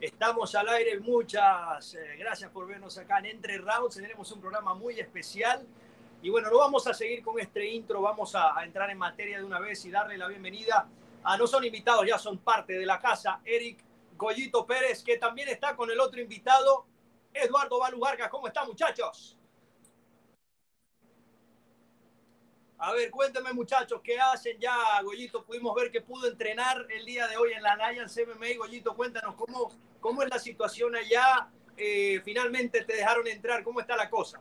Estamos al aire, muchas eh, gracias por vernos acá en Entre Rounds. Tenemos un programa muy especial. Y bueno, no vamos a seguir con este intro, vamos a, entrar en materia de una vez y darle la bienvenida a, no son invitados, ya son parte de la casa, Eric Goyito Pérez, que también está con el otro invitado, Eduardo Balu Vargas. ¿Cómo están, muchachos? A ver, cuéntame muchachos, ¿qué hacen ya, Goyito? Pudimos ver que pudo entrenar el día de hoy en la Alliance MMA. Goyito, cuéntanos cómo, cómo es la situación allá. Eh, finalmente te dejaron entrar, ¿cómo está la cosa?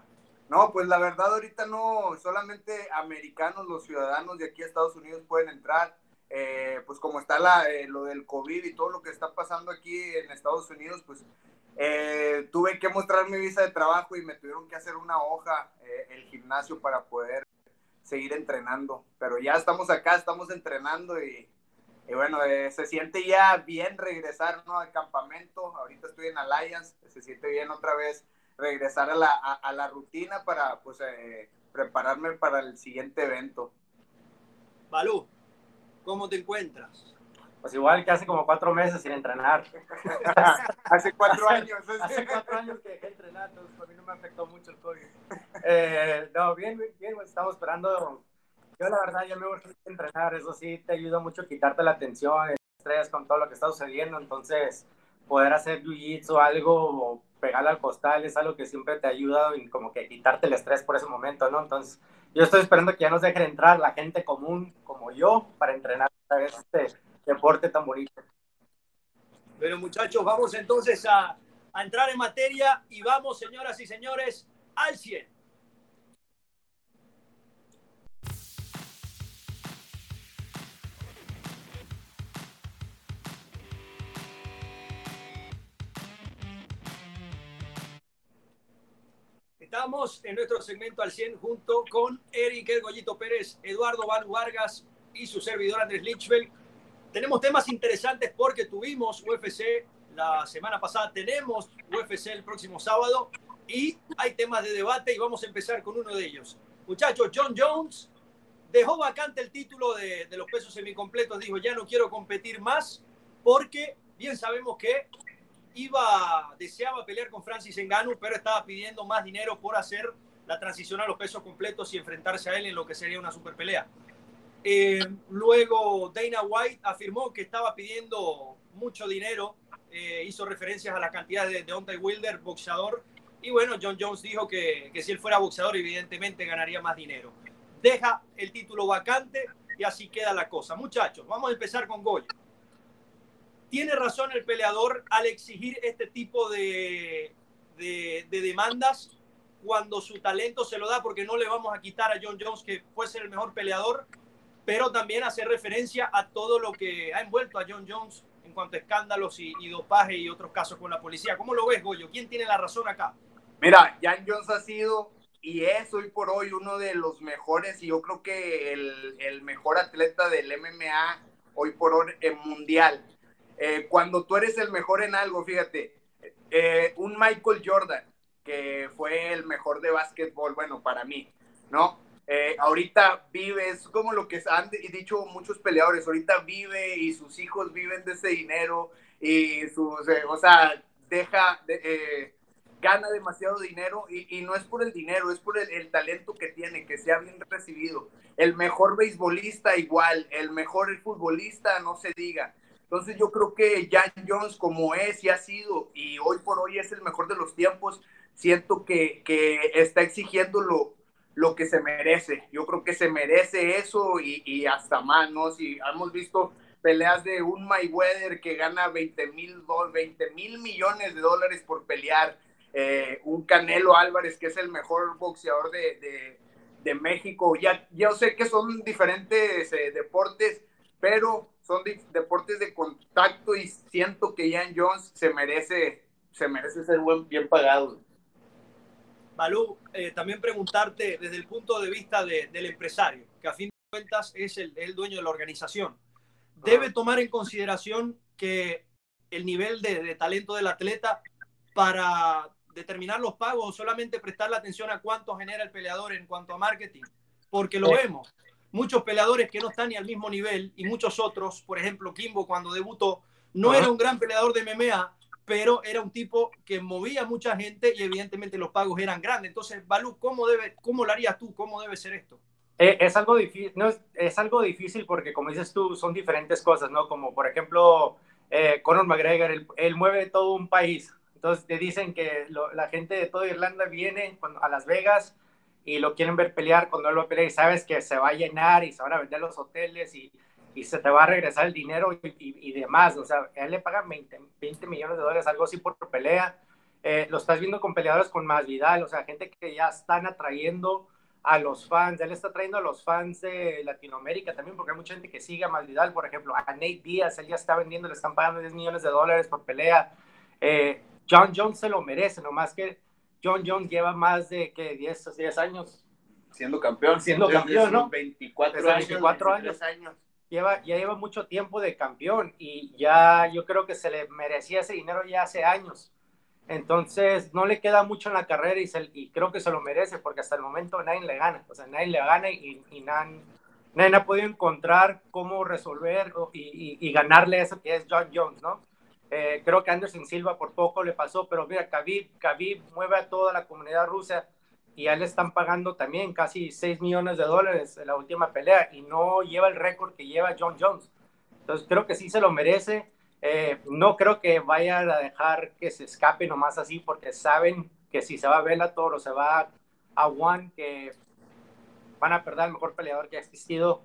No, pues la verdad ahorita no, solamente americanos, los ciudadanos de aquí a Estados Unidos pueden entrar. Eh, pues como está la, eh, lo del COVID y todo lo que está pasando aquí en Estados Unidos, pues tuve que mostrar mi visa de trabajo y me tuvieron que hacer una hoja, el gimnasio para poder seguir entrenando. Pero ya estamos acá, estamos entrenando y, bueno, eh, se siente ya bien regresar ¿no? al campamento. Ahorita estoy en Alliance, se siente bien otra vez regresar a la, a, la rutina para pues, eh, prepararme para el siguiente evento. Balú, ¿cómo te encuentras? Pues igual que hace como cuatro meses sin entrenar. hace cuatro años. hace cuatro años que dejé entrenar, entonces a mí no me afectó mucho el COVID. Eh, no, bien, bien, pues, estamos esperando. Yo la verdad ya me voy a entrenar, eso sí te ayuda mucho a quitarte la tensión, el estrés con todo lo que está sucediendo, entonces poder hacer jiu-jitsu algo o pegarle al costal es algo que siempre te ayuda y como que quitarte el estrés por ese momento, ¿no? Entonces yo estoy esperando que ya nos dejen entrar la gente común como yo para entrenar vez este deporte tan bonito. Bueno, muchachos, vamos entonces a, entrar en materia y vamos, señoras y señores, al 100. Estamos en nuestro segmento al 100 junto con Eric El Goyito Pérez, Eduardo Val Vargas y su servidor Andrés Lichfeld tenemos temas interesantes porque tuvimos UFC la semana pasada, tenemos UFC el próximo sábado y hay temas de debate y vamos a empezar con uno de ellos. Muchachos, John Jones dejó vacante el título de, de los pesos semicompletos, dijo ya no quiero competir más porque bien sabemos que iba, deseaba pelear con Francis Ngannou, pero estaba pidiendo más dinero por hacer la transición a los pesos completos y enfrentarse a él en lo que sería una super pelea. Eh, luego Dana White afirmó que estaba pidiendo mucho dinero, eh, hizo referencias a la cantidad de Deontay Wilder, boxeador, y bueno, John Jones dijo que, si él fuera boxeador evidentemente ganaría más dinero. Deja el título vacante y así queda la cosa. Muchachos, vamos a empezar con Goya. ¿Tiene razón el peleador al exigir este tipo de, de, demandas cuando su talento se lo da? Porque no le vamos a quitar a John Jones que puede ser el mejor peleador, pero también hace referencia a todo lo que ha envuelto a John Jones en cuanto a escándalos y, dopaje y otros casos con la policía. ¿Cómo lo ves, Goyo? ¿Quién tiene la razón acá? Mira, John Jones ha sido y es hoy por hoy uno de los mejores y yo creo que el, el mejor atleta del MMA hoy por hoy en mundial. Eh, cuando tú eres el mejor en algo, fíjate, eh, un Michael Jordan, que fue el mejor de básquetbol, bueno, para mí, ¿no? Eh, ahorita vive, es como lo que han dicho muchos peleadores, ahorita vive y sus hijos viven de ese dinero y sus, eh, o sea, deja, eh, gana demasiado dinero y, no es por el dinero, es por el, talento que tiene, que sea bien recibido. El mejor beisbolista igual, el mejor futbolista, no se diga. Entonces yo creo que Jan Jones como es y ha sido y hoy por hoy es el mejor de los tiempos, siento que, que está exigiendo lo, lo que se merece. Yo creo que se merece eso y, hasta más, ¿no? Si hemos visto peleas de un Mayweather que gana 20 mil 20 mil millones de dólares por pelear, eh, un Canelo Álvarez que es el mejor boxeador de, México. Ya, yo sé que son diferentes eh, deportes, pero son deportes de contacto y siento que Ian Jones se merece, se merece ser buen, bien pagado. Balú, eh, también preguntarte desde el punto de vista del empresario, que a fin de cuentas es el, dueño de la organización. ¿Debe tomar en consideración que el nivel de, talento del atleta para determinar los pagos o solamente prestar la atención a cuánto genera el peleador en cuanto a marketing? Porque lo vemos. Muchos peleadores que no están ni al mismo nivel y muchos otros, por ejemplo, Kimbo cuando debutó, no era un gran peleador de MMA, pero era un tipo que movía mucha gente y evidentemente los pagos eran grandes. Entonces, Balú, ¿cómo, debe, cómo lo harías tú? ¿Cómo debe ser esto? Eh, es, algo difícil, no, es, algo difícil porque, como dices tú, son diferentes cosas, ¿no? Como, por ejemplo, eh, Conor McGregor, él, mueve todo un país. Entonces, te dicen que la gente de toda Irlanda viene a Las Vegas y lo quieren ver pelear cuando él va a pelear y sabes que se va a llenar y se van a vender los hoteles y y se te va a regresar el dinero y, y, demás. O sea, a él le pagan 20, 20, millones de dólares, algo así por pelea. Eh, lo estás viendo con peleadores con más Vidal, o sea, gente que ya están atrayendo a los fans. Él está trayendo a los fans de Latinoamérica también, porque hay mucha gente que sigue a Vidal, por ejemplo, a Nate Díaz, él ya está vendiendo, le están pagando 10 millones de dólares por pelea. Eh, John Jones se lo merece, nomás que John Jones lleva más de que 10, 10 años siendo campeón. Siendo campeón, ¿no? 24, 24 años. años lleva, ya lleva mucho tiempo de campeón y ya yo creo que se le merecía ese dinero ya hace años. Entonces no le queda mucho en la carrera y, y creo que se lo merece porque hasta el momento nadie le gana. O sea, nadie le gana y, y nadie, nadie, ha podido encontrar cómo resolver y, y, ganarle eso que es John Jones, ¿no? Eh, creo que Anderson Silva por poco le pasó, pero mira, Khabib, Khabib mueve a toda la comunidad rusa y a él le están pagando también casi 6 millones de dólares en la última pelea y no lleva el récord que lleva John Jones. Entonces creo que sí se lo merece. Eh, no creo que vayan a dejar que se escape nomás así porque saben que si se va a Bellator o se va a One que van a perder al mejor peleador que ha existido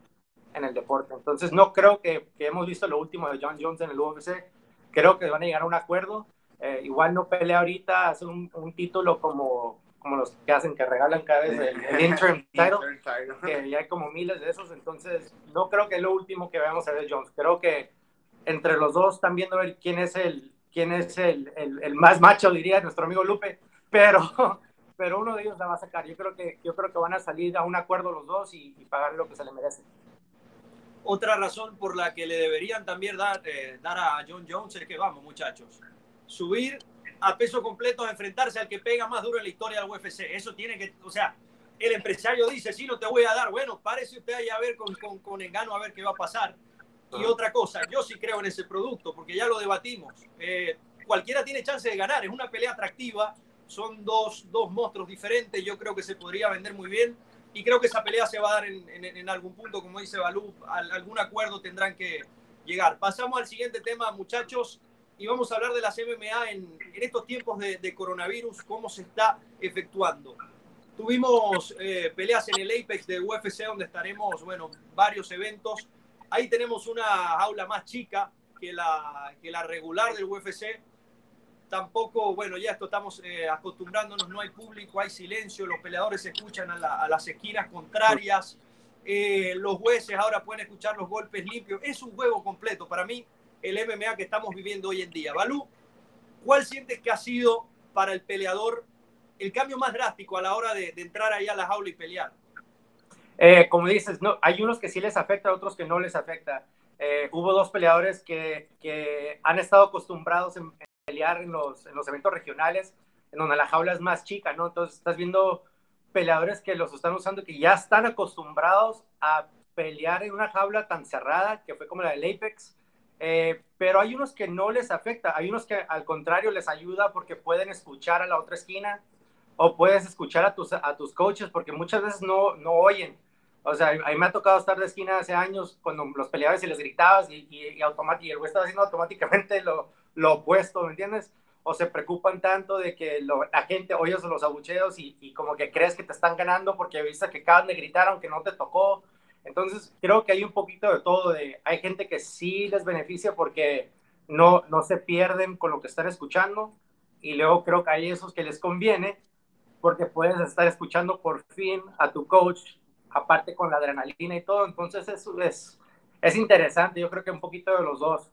en el deporte. Entonces no creo que, que hemos visto lo último de John Jones en el UFC. Creo que van a llegar a un acuerdo. Eh, igual no pelea ahorita, hace un, un título como como los que hacen, que regalan cada vez el, interim title, que ya hay como miles de esos, entonces no creo que es lo último que veamos a ver Jones, creo que entre los dos están viendo ver quién es el, quién es el, el, más macho, diría nuestro amigo Lupe, pero, pero uno de ellos la va a sacar, yo creo que, yo creo que van a salir a un acuerdo los dos y, pagar lo que se le merece. Otra razón por la que le deberían también dar, eh, dar a John Jones es que vamos muchachos, subir a peso completo a enfrentarse al que pega más duro en la historia del UFC. Eso tiene que, o sea, el empresario dice, sí, no te voy a dar. Bueno, párese usted ahí a ver con, con, con engano a ver qué va a pasar. Y otra cosa, yo sí creo en ese producto, porque ya lo debatimos. Eh, cualquiera tiene chance de ganar, es una pelea atractiva, son dos, dos monstruos diferentes, yo creo que se podría vender muy bien y creo que esa pelea se va a dar en, en, en algún punto, como dice Balú, algún acuerdo tendrán que llegar. Pasamos al siguiente tema, muchachos y vamos a hablar de las MMA en, en estos tiempos de, coronavirus, cómo se está efectuando. Tuvimos eh, peleas en el Apex de UFC donde estaremos, bueno, varios eventos. Ahí tenemos una aula más chica que la, que la regular del UFC. Tampoco, bueno, ya esto estamos eh, acostumbrándonos, no hay público, hay silencio, los peleadores se escuchan a las esquinas contrarias, eh, los jueces ahora pueden escuchar los golpes limpios. Es un juego completo. Para mí, el MMA que estamos viviendo hoy en día. Balú, ¿cuál sientes que ha sido para el peleador el cambio más drástico a la hora de, entrar ahí a la jaula y pelear? Eh, como dices, no, hay unos que sí les afecta, otros que no les afecta. Eh, hubo dos peleadores que, que, han estado acostumbrados en, pelear en los, en los, eventos regionales, en donde la jaula es más chica, ¿no? Entonces estás viendo peleadores que los están usando, que ya están acostumbrados a pelear en una jaula tan cerrada, que fue como la del Apex, eh, pero hay unos que no les afecta, hay unos que al contrario les ayuda porque pueden escuchar a la otra esquina o puedes escuchar a tus, a tus coaches porque muchas veces no, no oyen. O sea, a mí me ha tocado estar de esquina hace años cuando los peleadores y les gritabas y, y, y, y el güey estaba haciendo automáticamente lo, lo, opuesto, ¿me entiendes? O se preocupan tanto de que la gente oye los abucheos y, y, como que crees que te están ganando porque viste que acaban de gritar aunque no te tocó entonces, creo que hay un poquito de todo. De, hay gente que sí les beneficia porque no, no se pierden con lo que están escuchando. Y luego creo que hay esos que les conviene porque puedes estar escuchando por fin a tu coach, aparte con la adrenalina y todo. Entonces, eso es, es interesante. Yo creo que un poquito de los dos.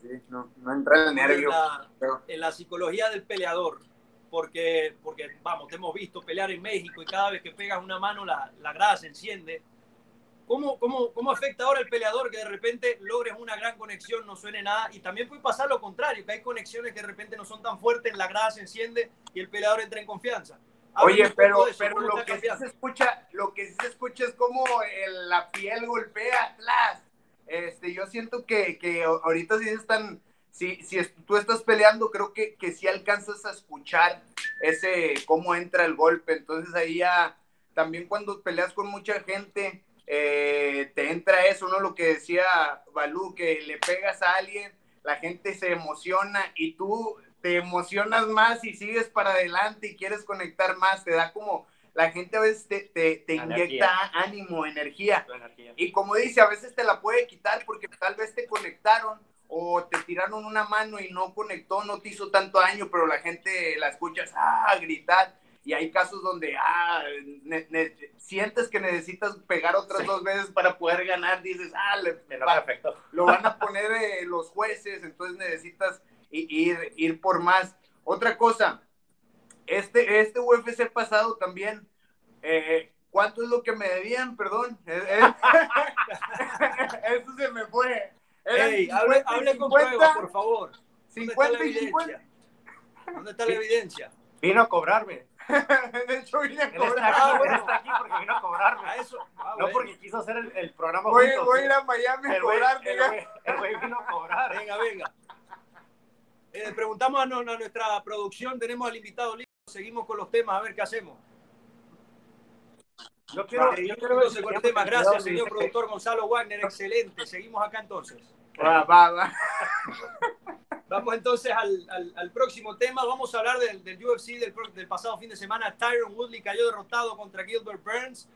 Sí, no, no entra el nervio. En la, pero... en la psicología del peleador, porque, porque, vamos, te hemos visto pelear en México y cada vez que pegas una mano la, la grada se enciende ¿Cómo, cómo, ¿Cómo afecta ahora el peleador que de repente logres una gran conexión, no suene nada? Y también puede pasar lo contrario, que hay conexiones que de repente no son tan fuertes, la grada se enciende y el peleador entra en confianza. Oye, pero, pero lo que sí se escucha, lo que sí se escucha es como el, la piel golpea atrás. Este, yo siento que, que ahorita sí están, si, si tú estás peleando, creo que, que sí alcanzas a escuchar ese, cómo entra el golpe. Entonces ahí ya, también cuando peleas con mucha gente, eh, te entra eso, ¿no? Lo que decía Balú, que le pegas a alguien, la gente se emociona y tú te emocionas más y sigues para adelante y quieres conectar más, te da como, la gente a veces te, te, inyecta ánimo, energía. energía. Y como dice, a veces te la puede quitar porque tal vez te conectaron o te tiraron una mano y no conectó, no te hizo tanto daño, pero la gente la escuchas, ah, gritar. Y hay casos donde, ah, sientes que necesitas pegar otras dos veces para poder ganar, dices, ah, le, perfecto. lo van a poner eh, los jueces, entonces necesitas ir, ir por más. Otra cosa, este, este UFC pasado también, eh, ¿cuánto es lo que me debían? Perdón. Eh, eso se me fue. Ey, hable, hable con pruebas, por favor. 50 y 50. ¿Dónde está la evidencia? Vino a cobrarme. de hecho, vine a cobrar. Ah, bueno, está aquí porque vino a cobrarme. A eso. Ah, no porque quiso hacer el, el programa. Voy, voy a ir a Miami a cobrar. El güey vino a cobrar. Venga, venga. Eh, preguntamos a, nuestra producción, tenemos al invitado listo, seguimos con los temas, a ver qué hacemos. Yo quiero, yo quiero con el tema. Gracias, señor productor Gonzalo Wagner, excelente. Seguimos acá entonces. Va, va, va. Vamos entonces al, al, próximo tema. Vamos a hablar del, del UFC del, del, pasado fin de semana. Tyron Woodley cayó derrotado contra Gilbert Burns.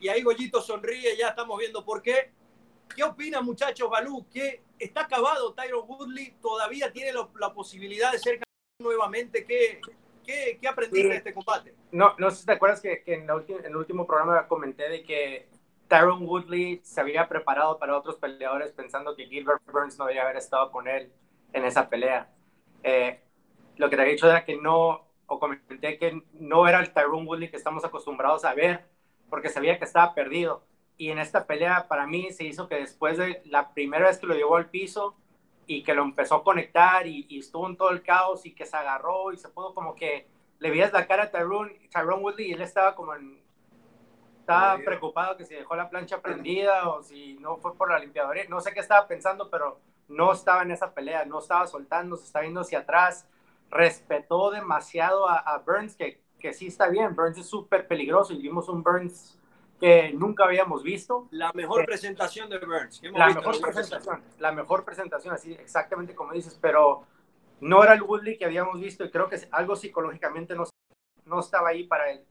Y ahí Goyito sonríe, ya estamos viendo por qué. ¿Qué opinan, muchachos? Balú, ¿qué está acabado Tyron Woodley? ¿Todavía tiene la posibilidad de ser nuevamente? ¿Qué, qué, qué aprendiste de este combate? No, no sé si te acuerdas que, que en, en, el último programa comenté de que Tyron Woodley se había preparado para otros peleadores pensando que Gilbert Burns no debería haber estado con él en esa pelea. Eh, lo que te había dicho era que no, o comenté que no era el Tyron Woodley que estamos acostumbrados a ver, porque sabía que estaba perdido. Y en esta pelea, para mí, se hizo que después de la primera vez que lo llevó al piso y que lo empezó a conectar y, estuvo en todo el caos y que se agarró y se pudo como que le veías la cara a Tyrone, Tyrone Woodley y él estaba como en estaba preocupado que si dejó la plancha prendida o si no fue por la limpiadora. No sé qué estaba pensando, pero no estaba en esa pelea, no estaba soltando, se estaba viendo hacia atrás. Respetó demasiado a, Burns, que, que sí está bien. Burns es súper peligroso y vimos un Burns que nunca habíamos visto. La mejor eh, presentación de Burns. la mejor presentación, la mejor presentación, así exactamente como dices, pero no era el Woodley que habíamos visto y creo que algo psicológicamente no, no estaba ahí para él.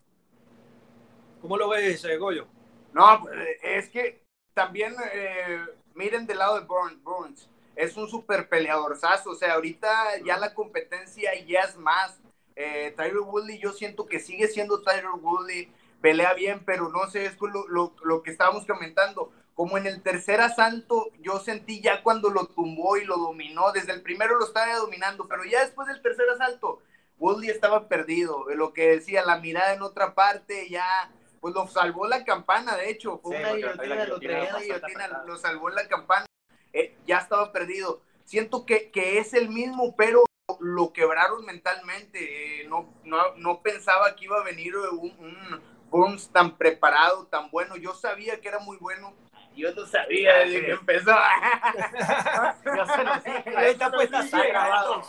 ¿Cómo lo ves, eh, Goyo? No, pues, es que también eh, miren del lado de Burns, es un super peleadorzazo, o sea, ahorita ya la competencia ya es más. Eh, Tyler Woodley, yo siento que sigue siendo Tyler Woodley, pelea bien, pero no sé, es lo, lo, lo que estábamos comentando. Como en el tercer asalto, yo sentí ya cuando lo tumbó y lo dominó, desde el primero lo estaba dominando, pero ya después del tercer asalto, Woodley estaba perdido, lo que decía, la mirada en otra parte, ya pues lo salvó la campana, de hecho, fue una guillotina, lo traía guillotina, lo salvó la campana, eh, ya estaba perdido. Siento que, que, es el mismo, pero lo quebraron mentalmente. Eh, no, no, no, pensaba que iba a venir un, un Burns tan preparado, tan bueno. Yo sabía que era muy bueno. Yo no sabía desde que empezó. Yo se lo dije. Esta puesta está grabado.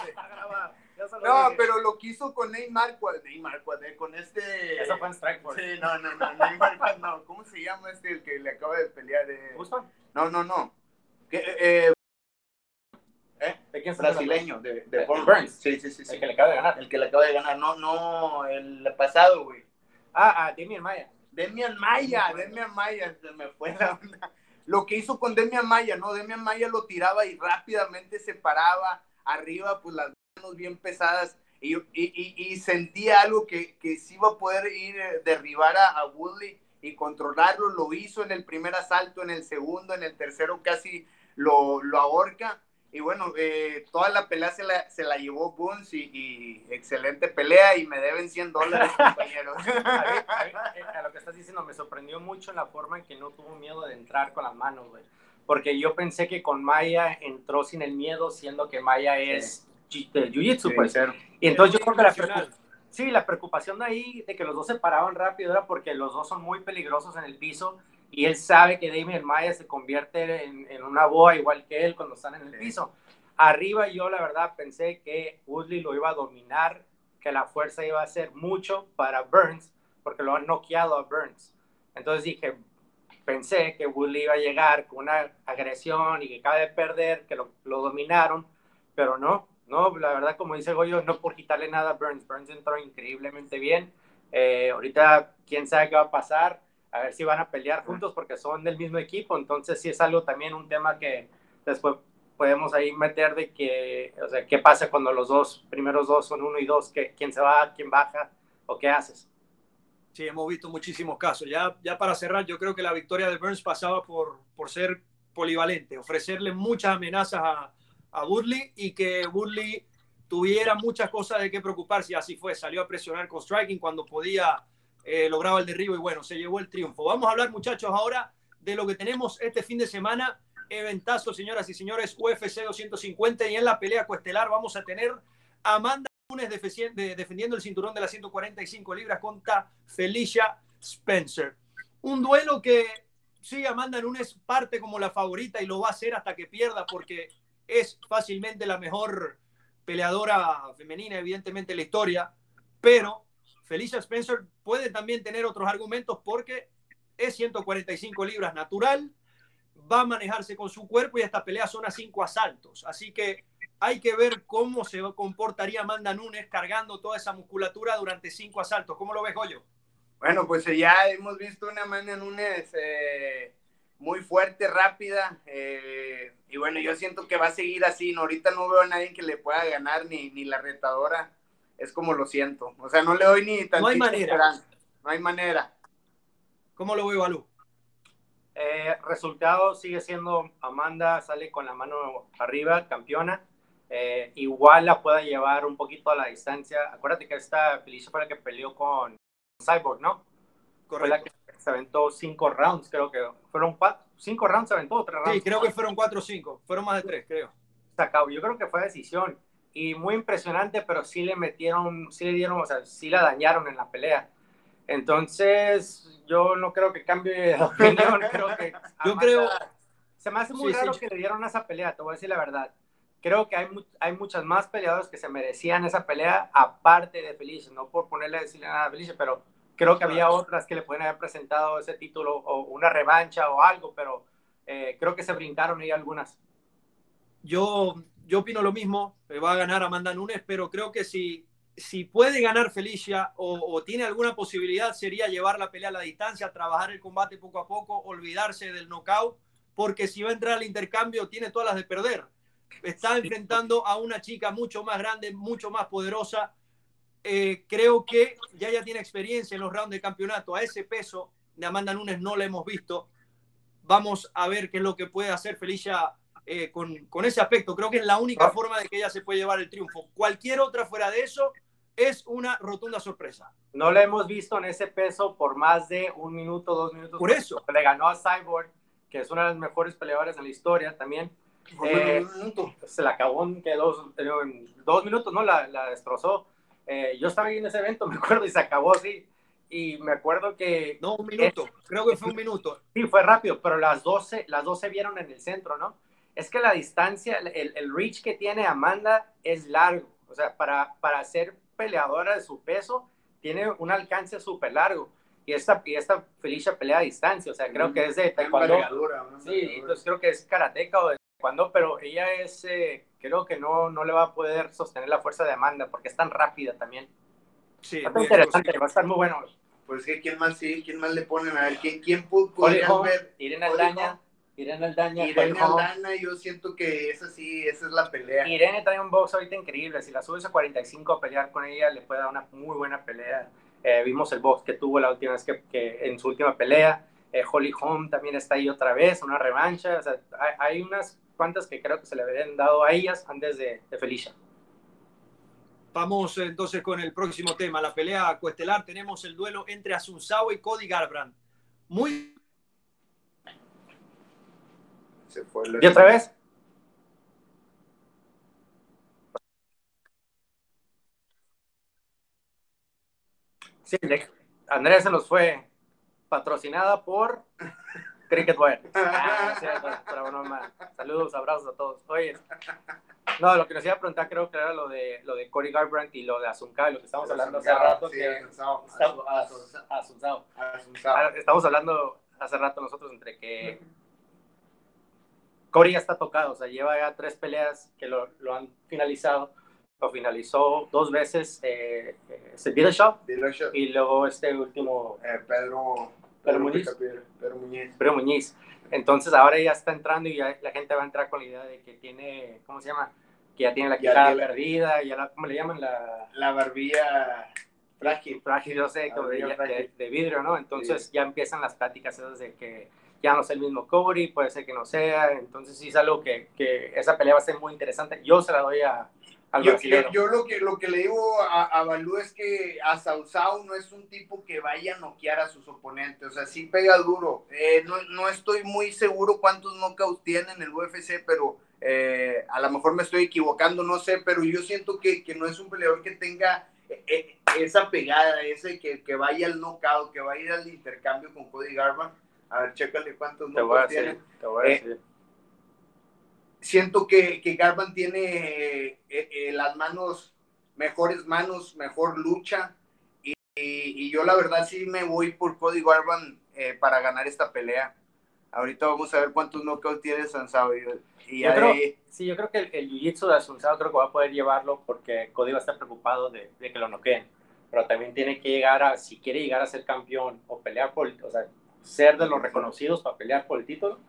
No, pero lo quiso con Neymar, Neymar, con este. Eso fue en Strikeforce. Sí, no, no, no, Neymar, no. ¿Cómo se llama este el que le acaba de pelear? Eh? No, no, no. ¿Qué, eh, ¿Eh? ¿De quién Brasileño, de, de Burns. Sí, sí, sí, El que le acaba de ganar. El que le acaba de ganar. No, no, el pasado, güey. Ah, ah, Demian Maya. Demian Maya, Demian Maya, se me fue la onda. Lo que hizo con Demian Maya, ¿no? Demian Maya lo tiraba y rápidamente se paraba arriba, pues las bien pesadas y, y, y, sentía algo que, que sí iba a poder ir eh, derribar a, a, Woodley y controlarlo. Lo hizo en el primer asalto, en el segundo, en el tercero casi lo, lo ahorca. Y bueno, eh, toda la pelea se la, se la llevó Boons y, excelente pelea y me deben 100 dólares, compañeros. a, lo que estás diciendo, me sorprendió mucho la forma en que no tuvo miedo de entrar con las manos, güey. Porque yo pensé que con Maya entró sin el miedo, siendo que Maya es del jiu-jitsu, pues. Y entonces yo creo que la preocupación, sí, la preocupación de ahí, de que los dos se paraban rápido, era porque los dos son muy peligrosos en el piso y él sabe que Damien Maya se convierte en, en, una boa igual que él cuando están en el piso. Arriba yo la verdad pensé que Woodley lo iba a dominar, que la fuerza iba a ser mucho para Burns, porque lo han noqueado a Burns. Entonces dije, pensé que Woodley iba a llegar con una agresión y que acaba de perder, que lo, lo dominaron, pero no, no, la verdad, como dice Goyo, no por quitarle nada a Burns. Burns entró increíblemente bien. Eh, ahorita, quién sabe qué va a pasar, a ver si van a pelear juntos porque son del mismo equipo. Entonces, sí es algo también, un tema que después podemos ahí meter de que, o sea, qué pasa cuando los dos, primeros dos son uno y dos, que, quién se va, quién baja o qué haces. Sí, hemos visto muchísimos casos. Ya, ya para cerrar, yo creo que la victoria de Burns pasaba por, por ser polivalente, ofrecerle muchas amenazas a, a Woodley y que Woodley tuviera muchas cosas de qué preocuparse así fue. Salió a presionar con striking cuando podía, eh, lograba el derribo y bueno, se llevó el triunfo. Vamos a hablar, muchachos, ahora de lo que tenemos este fin de semana. Eventazo, señoras y señores, UFC 250 y en la pelea cuestelar vamos a tener Amanda Nunes defendiendo el cinturón de las 145 libras contra Felicia Spencer. Un duelo que sí, Amanda Nunes parte como la favorita y lo va a hacer hasta que pierda porque es fácilmente la mejor peleadora femenina, evidentemente, en la historia, pero Felicia Spencer puede también tener otros argumentos porque es 145 libras natural, va a manejarse con su cuerpo y esta pelea son a cinco asaltos. Así que hay que ver cómo se comportaría Amanda Nunes cargando toda esa musculatura durante cinco asaltos. ¿Cómo lo ves, Goyo? Bueno, pues ya hemos visto una Amanda Nunes eh, muy fuerte, rápida. Eh, y bueno, yo siento que va a seguir así. Ahorita no veo a nadie que le pueda ganar, ni, ni la retadora. Es como lo siento. O sea, no le doy ni No hay manera. No hay manera. ¿Cómo lo veo, Balú? Eh, resultado sigue siendo Amanda, sale con la mano arriba, campeona. Eh, igual la pueda llevar un poquito a la distancia. Acuérdate que esta Felicia fue la que peleó con Cyborg, ¿no? Correcto se aventó cinco rounds, creo que fueron cuatro, cinco rounds se aventó, tres rounds. Sí, creo que fueron cuatro o cinco, fueron más de tres, creo. Sacado. Yo creo que fue decisión y muy impresionante, pero sí le metieron, sí le dieron, o sea, sí la dañaron en la pelea. Entonces, yo no creo que cambie de opinión, creo que... yo creo... Se me hace muy raro que le dieron esa pelea, te voy a decir la verdad. Creo que hay, hay muchas más peleadoras que se merecían esa pelea, aparte de Felicia, no por ponerle a decirle nada a Felicia, pero Creo que había otras que le pueden haber presentado ese título o una revancha o algo, pero eh, creo que se brincaron ahí algunas. Yo, yo opino lo mismo, va a ganar Amanda Nunes, pero creo que si, si puede ganar Felicia o, o, tiene alguna posibilidad sería llevar la pelea a la distancia, trabajar el combate poco a poco, olvidarse del knockout, porque si va a entrar al intercambio tiene todas las de perder. Está enfrentando a una chica mucho más grande, mucho más poderosa eh, creo que ya ya tiene experiencia en los rounds de campeonato. A ese peso de Amanda Nunes no la hemos visto. Vamos a ver qué es lo que puede hacer Felicia eh, con, con, ese aspecto. Creo que es la única ah. forma de que ella se puede llevar el triunfo. Cualquier otra fuera de eso es una rotunda sorpresa. No la hemos visto en ese peso por más de un minuto, dos minutos. Por eso. Le ganó a Cyborg, que es una de las mejores peleadoras en la historia también. Eh, se la acabó en, dos, en dos minutos, ¿no? La, la destrozó. Eh, yo estaba ahí en ese evento, me acuerdo, y se acabó así. Y me acuerdo que... No, un minuto, creo que fue un minuto. Sí, fue rápido, pero las 12, las 12 vieron en el centro, ¿no? Es que la distancia, el, el reach que tiene Amanda es largo. O sea, para, para ser peleadora de su peso, tiene un alcance súper largo. Y esta, y esta Felicia pelea a distancia, o sea, creo que es de taekwondo. Sí, entonces creo que es karateca o de taekwondo, pero ella es... Eh, creo que no, no le va a poder sostener la fuerza de Amanda porque es tan rápida también. Sí, va a interesante, va a estar muy bueno. Pues que quién más sí, quién más le ponen a ver, quién, quién podría ver. Irene Aldaña. Irene Aldaña. Irene Aldaña, yo siento que esa sí, esa es la pelea. Irene trae un box ahorita increíble. Si la subes a 45 a pelear con ella, le puede dar una muy buena pelea. Eh, vimos el box que tuvo la última vez que, que en su última pelea. Eh, Holly Holm también está ahí otra vez, una revancha. O sea, hay, hay unas cuantas que creo que se le habían dado a ellas antes de, de Felicia. Vamos entonces con el próximo tema, la pelea cuestelar. Tenemos el duelo entre Asunsao y Cody Garbrandt. Muy. Se fue ¿Y otra vez? Sí, Andrea se nos fue patrocinada por Cricket Boy. Ah, Saludos, abrazos a todos. Oye, No, lo que nos iba a preguntar creo que era lo de, lo de Cory Garbrandt y lo de Asunca, lo que estamos hablando hace rato. Sí, que, Asunzao. estamos, Asunzao. Asunzao. Ah, Estamos hablando hace rato nosotros entre que Cory ya está tocado, o sea, lleva ya tres peleas que lo, lo han finalizado. Lo finalizó dos veces eh, eh, Dillashaw Dillashaw. y luego este último Eh, Pedro, Pedro Muñiz. Pedro Muñiz. Pedro Muñiz. Entonces ahora ya está entrando y ya la gente va a entrar con la idea de que tiene, ¿cómo se llama? Que ya tiene la quijada perdida, ya la, ¿cómo le llaman? La La barbilla frágil. frágil, yo sé, de, de- vidrio, ¿no? Entonces ya empiezan las pláticas esas de que ya no es el mismo Cody, puede ser que no sea, entonces sí es algo que, que esa pelea va a ser muy interesante. Yo se la doy a, al Yo, brasileño. yo- yo lo que lo que le digo a, a Balú es que a Sausao no es un tipo que vaya a noquear a sus oponentes, o sea, sí pega duro. Eh, no, no estoy muy seguro cuántos knockouts tiene en el UFC, pero eh, a lo mejor me estoy equivocando, no sé, pero yo siento que, que no es un peleador que tenga eh, esa pegada, ese que, que vaya al knockout, que vaya al intercambio con Cody Garbrandt. A ver, chécale cuántos te voy a knockouts tiene decir, te voy a Eh, decir. siento que, que Garban tiene eh, eh, las manos, mejores manos, mejor lucha. Y, y- y yo la verdad sí me voy por Cody Garban eh, para ganar esta pelea. Ahorita vamos a ver cuántos knockouts tiene Sansao. Y, y Yo creo- ahí- Sí, yo creo que el, el jiu-jitsu de Asunzado creo que va a poder llevarlo porque Cody va a estar preocupado de, de que lo noqueen. Pero también tiene que llegar a, si quiere llegar a ser campeón o pelear por, o sea, ser de los reconocidos para pelear por el título,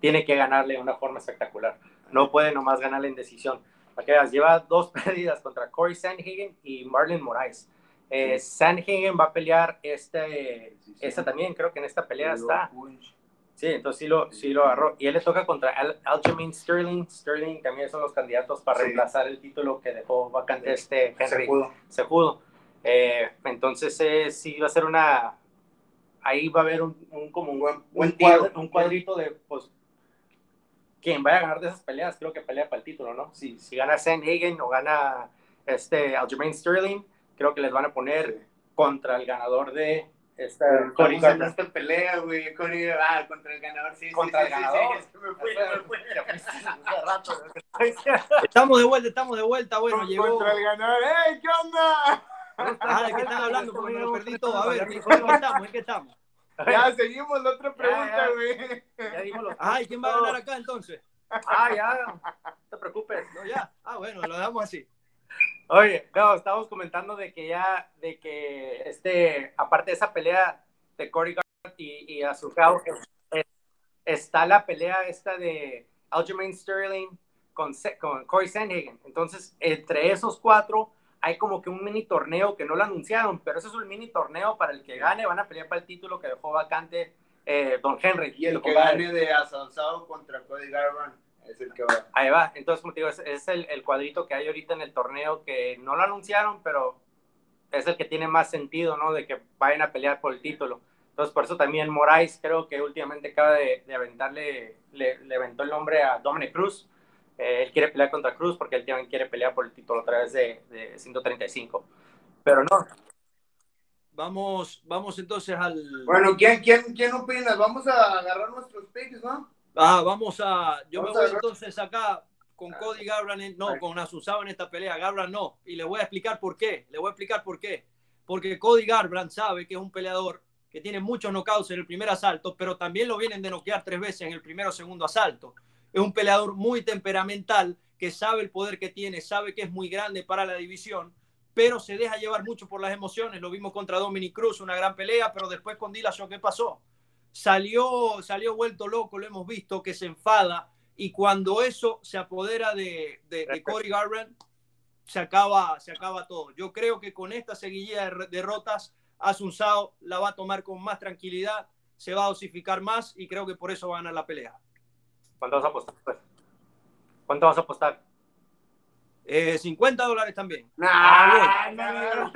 tiene que ganarle de una forma espectacular. No puede nomás ganarle en decisión. Para que veas, lleva dos pérdidas contra Corey Sandhagen y Marlon Moraes. Eh, Sandhagen va a pelear este, esta también, creo que en esta pelea está. Sí, entonces sí lo, sí lo agarró. Y él le toca contra Al Aljamain Sterling. Sterling también son los candidatos para Sí. reemplazar el título que dejó vacante este Henry pudo. Cejudo. Eh, entonces eh, sí va a ser una... Ahí va a haber un, un- como un, Buen- un, cuadro- un cuadrito de, pues, quien vaya a ganar de esas peleas, creo que pelea para el título, ¿no? Si, si gana Sandhagen o gana este Aljamain Sterling, creo que les van a poner contra el ganador de esta Cody esta pelea, güey. Cody, ah, contra el ganador, sí. sí, Contra sí, el sí, ganador. sí, sí, me fui, me fui. Estamos de vuelta, estamos de vuelta. Bueno, llegó. Contra el ganador. ¡Ey, qué onda! Ah, ¿de qué están hablando? Porque me lo perdí todo. A ver, ¿en qué estamos? ¿En qué estamos? Ya, seguimos la otra pregunta, güey. Ya dimos los Ay, ¿quién va a ganar acá entonces? Ah, ya, no te preocupes. No, ya. Ah, bueno, lo dejamos así. Oye, no, estábamos comentando de que ya, de que este, aparte de esa pelea de Corey Garland y, y Azucao, está la pelea esta de Aljamain Sterling con, con Corey Sandhagen. Entonces, entre esos cuatro hay como que un mini torneo que no lo anunciaron, pero eso es un mini torneo para el que gane, van a pelear para el título que dejó vacante eh, Don Henry. Y el que gane de Asansado contra Cody Garbrandt es el que va. Ahí va. Entonces, como te digo, es, es el, el cuadrito que hay ahorita en el torneo que no lo anunciaron, pero es el que tiene más sentido, ¿no? De que vayan a pelear por el título. Entonces, por eso también Moraes creo que últimamente acaba de, de aventarle, le, le aventó el nombre a Dominic Cruz. Eh, él quiere pelear contra Cruz porque él también quiere pelear por el título a través de, de 135. Pero no, Vamos, vamos entonces al. Bueno, ¿quién, quién, ¿quién opinas? Vamos a agarrar nuestros picks, ¿no? Ah, vamos a. Yo Vamos me voy entonces acá con Cody Garbrandt, no, con Asusao en esta pelea. Garbrandt no. Y le voy a explicar por qué. Le voy a explicar por qué. Porque Cody Garbrandt sabe que es un peleador que tiene muchos knockouts en el primer asalto, pero también lo vienen de noquear tres veces en el primero o segundo asalto. Es un peleador muy temperamental que sabe el poder que tiene, sabe que es muy grande para la división, pero se deja llevar mucho por las emociones. Lo vimos contra Dominic Cruz, una gran pelea, pero después con Dillashaw, ¿qué pasó? Salió, salió vuelto loco, lo hemos visto, que se enfada y cuando eso se apodera de, de, de Cody Garbrandt, se acaba, se acaba todo. Yo creo que con esta seguidilla de derrotas, Asunsao la va a tomar con más tranquilidad, se va a dosificar más y creo que por eso va a ganar la pelea. ¿Cuánto vas a apostar? pues? ¿Cuánto vas a apostar? Eh, 50 dólares también. Nah, Ah, no, no, no.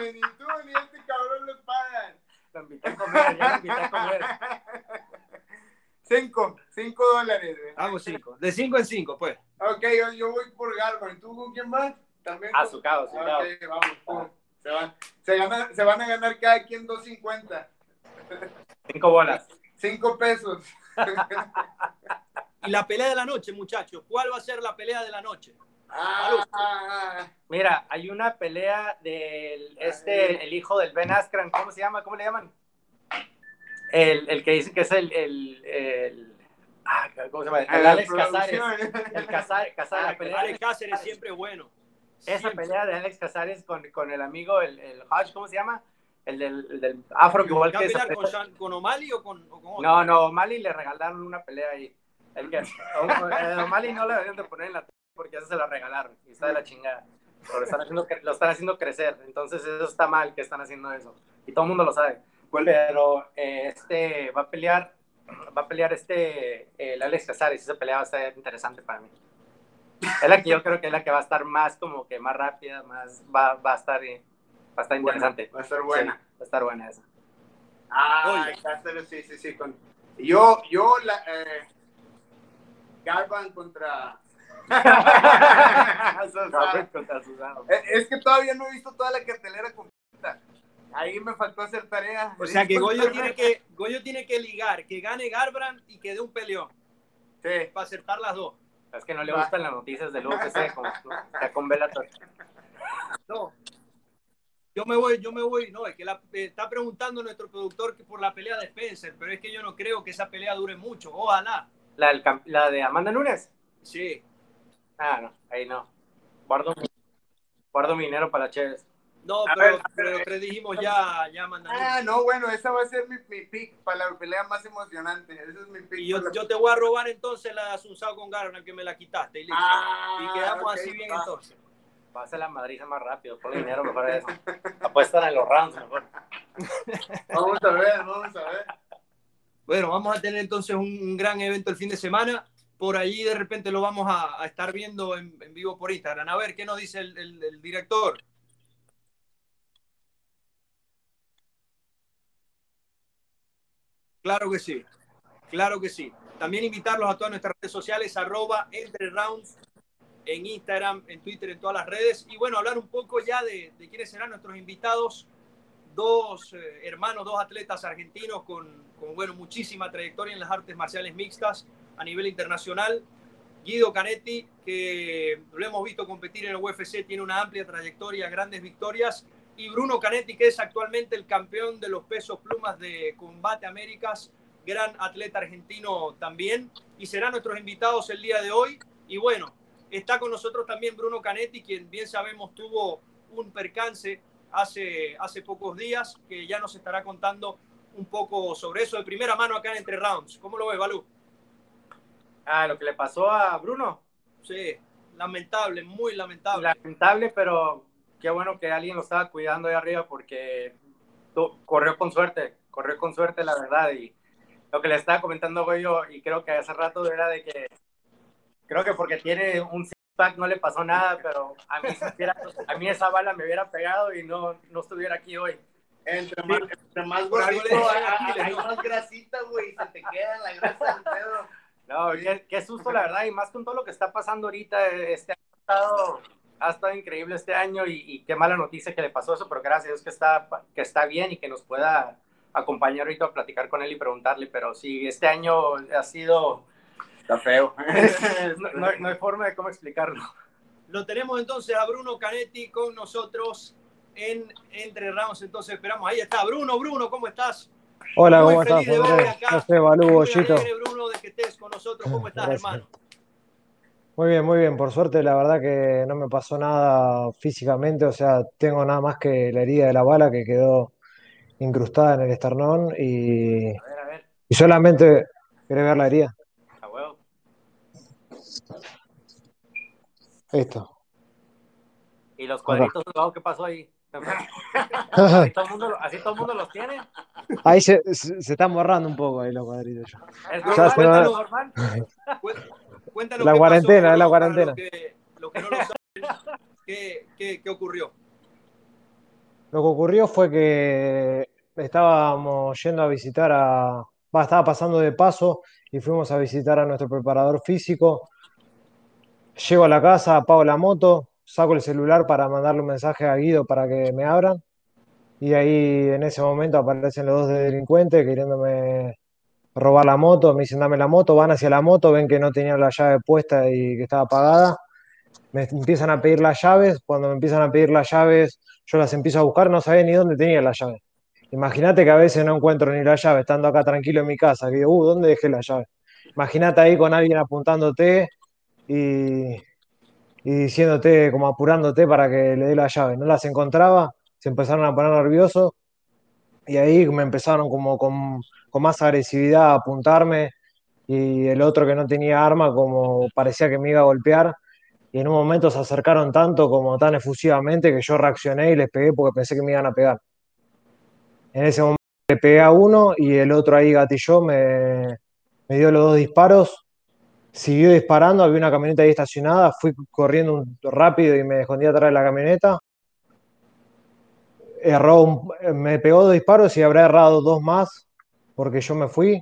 Ni, ni tú ni este cabrón los pagan. Lo invité a comer, ya lo invité a comer. Cinco, cinco dólares. güey. Hago 5. De 5 en 5, pues. Ok, yo, yo voy por Garbrandt. ¿Tú con quién más? También. con- Azucao, Azucao. Ok, vamos. pum. Se van, se, gana- se van a ganar cada quien 2.50. Cinco bolas. Cinco pesos. Y la pelea de la noche, muchachos, ¿cuál va a ser la pelea de la noche? Ah, mira, hay una pelea del este, el hijo del Ben Askren, ¿cómo se llama? ¿Cómo le llaman? El, el que dice que es el, el, el ah, ¿cómo se llama? El Alex Casares. El Casares, Casares la pelea. Alex Cáceres siempre es bueno. Esa pelea de Alex Casares con, con el amigo, el, el Hodge, ¿cómo se llama? El del, el del afro, que igual que esa con, Sean, con O'Malley o con, o con otro? No, no, O'Malley le regalaron una pelea ahí. El que, O'Malley no le deberían de poner en la porque ya se la regalaron y está de la chingada. Lo están, haciendo, lo están haciendo crecer, entonces eso está mal que están haciendo eso. Y todo el mundo lo sabe. Pero eh, este va a pelear, va a pelear este, el Alex Casares, esa pelea va a estar interesante para mí. Es la que yo creo que es la que va a estar más como que más rápida, más va, va a estar va a estar interesante. va a estar buena. Sí, va a estar buena esa. Ah, Cáceres, sí, sí, sí. Con... Yo, yo, la, eh, Garban contra es que todavía no he visto toda la cartelera completa. Ahí me faltó hacer tarea. O sea que Goyo tiene que, Goyo tiene que ligar, que gane Garbrandt y que dé un peleón. Sí. Para acertar las dos. Es que no le gustan las noticias del UFC con, con Bellator. No. Yo me voy, yo me voy, no, es que la, eh, está preguntando nuestro productor que por la pelea de Spencer, pero es que yo no creo que esa pelea dure mucho, ojalá. ¿La, del, la de Amanda Nunes? Sí. Ah, no, ahí no. Guardo, guardo mi dinero para la Chévez. No, pero, ver, pero lo que dijimos ya, ya mandan. Ah, no, bueno, esa va a ser mi, mi, pick para la pelea más emocionante. Ese es mi pick. Y yo, yo te voy a robar entonces la de Asunzao con Garona que me la quitaste. Y, listo. Ah, y quedamos okay, así bien va. entonces. Va a ser la madriza más rápido, por dinero mejor eso. Apuestan en los rounds mejor. Vamos a ver, vamos a ver. Bueno, vamos a tener entonces un, un gran evento el fin de semana. Por allí de repente lo vamos a, a estar viendo en, en, vivo por Instagram. A ver, ¿qué nos dice el, el, el director? Claro que sí, claro que sí. También invitarlos a todas nuestras redes sociales, arroba entre rounds, en Instagram, en Twitter, en todas las redes. Y bueno, hablar un poco ya de, de quiénes serán nuestros invitados. Dos eh, hermanos, dos atletas argentinos con, con, bueno, muchísima trayectoria en las artes marciales mixtas a nivel internacional. Guido Canetti, que lo hemos visto competir en el UFC, tiene una amplia trayectoria, grandes victorias. Y Bruno Canetti, que es actualmente el campeón de los pesos plumas de Combate Américas, gran atleta argentino también. Y serán nuestros invitados el día de hoy. Y bueno, está con nosotros también Bruno Canetti, quien bien sabemos tuvo un percance hace, hace pocos días, que ya nos estará contando un poco sobre eso de primera mano acá en Entre Rounds. ¿Cómo lo ves, Balú? Ah, lo que le pasó a Bruno. Sí, lamentable, muy lamentable. Lamentable, pero qué bueno que alguien lo estaba cuidando ahí arriba porque corrió con suerte, corrió con suerte, la verdad. Y lo que le estaba comentando yo, y creo que hace rato era de que creo que porque tiene un six-pack no le pasó nada, pero a mí, a mí esa bala me hubiera pegado y no, no estuviera aquí hoy. Entre más, entre más gordito, hay, más grasita, güey, se te queda la grasa del dedo. No, qué, qué, susto, la verdad, y más con todo lo que está pasando ahorita, este ha estado, ha estado increíble este año y, y, qué mala noticia que le pasó eso, pero gracias a Dios que está, que está bien y que nos pueda acompañar ahorita a platicar con él y preguntarle, pero sí, este año ha sido... Está feo. no, no, no hay forma de cómo explicarlo. Lo tenemos entonces a Bruno Canetti con nosotros en Entre Ramos, entonces esperamos, ahí está, Bruno, Bruno, ¿cómo estás? Hola, Muy ¿cómo estás, Andrés? No sé, Balú, Bollito. Bruno, de que estés con nosotros. ¿Cómo estás, Gracias. hermano? Muy bien, muy bien. Por suerte, la verdad que no me pasó nada físicamente. O sea, tengo nada más que la herida de la bala que quedó incrustada en el esternón y, a ver, a ver. y solamente querés ver la herida. A huevo. Esto. ¿Y los cuadritos debajo qué pasó ahí? ¿Así todo, mundo, ¿Así todo el mundo los tiene? Ahí se, se, se, están borrando un poco ahí los cuadritos. ¿Es normal? La cuarentena, pasó, es la cuarentena. Los que, no lo saben, ¿qué, qué, ¿qué ocurrió? Lo que ocurrió fue que estábamos yendo a visitar a... Va, estaba pasando de paso y fuimos a visitar a nuestro preparador físico. Llego a la casa, apago la moto, saco el celular para mandarle un mensaje a Guido para que me abran. Y ahí en ese momento aparecen los dos delincuentes queriéndome robar la moto, me dicen dame la moto, van hacia la moto, ven que no tenía la llave puesta y que estaba apagada, me empiezan a pedir las llaves, cuando me empiezan a pedir las llaves, yo las empiezo a buscar, no sabía ni dónde tenía la llave. Imagínate que a veces no encuentro ni la llave, estando acá tranquilo en mi casa, que digo, uh, ¿dónde dejé la llave? Imagínate ahí con alguien apuntándote y, y diciéndote, como apurándote para que le dé la llave. No las encontraba, se empezaron a poner nerviosos y ahí me empezaron como con, con más agresividad a apuntarme y el otro que no tenía arma como parecía que me iba a golpear y en un momento se acercaron tanto como tan efusivamente que yo reaccioné y les pegué porque pensé que me iban a pegar. En ese momento le pegué a uno y el otro ahí gatilló, me, me dio los dos disparos, siguió disparando, había una camioneta ahí estacionada, fui corriendo rápido y me escondí atrás de la camioneta. Erró me pegó dos disparos y habrá errado dos más porque yo me fui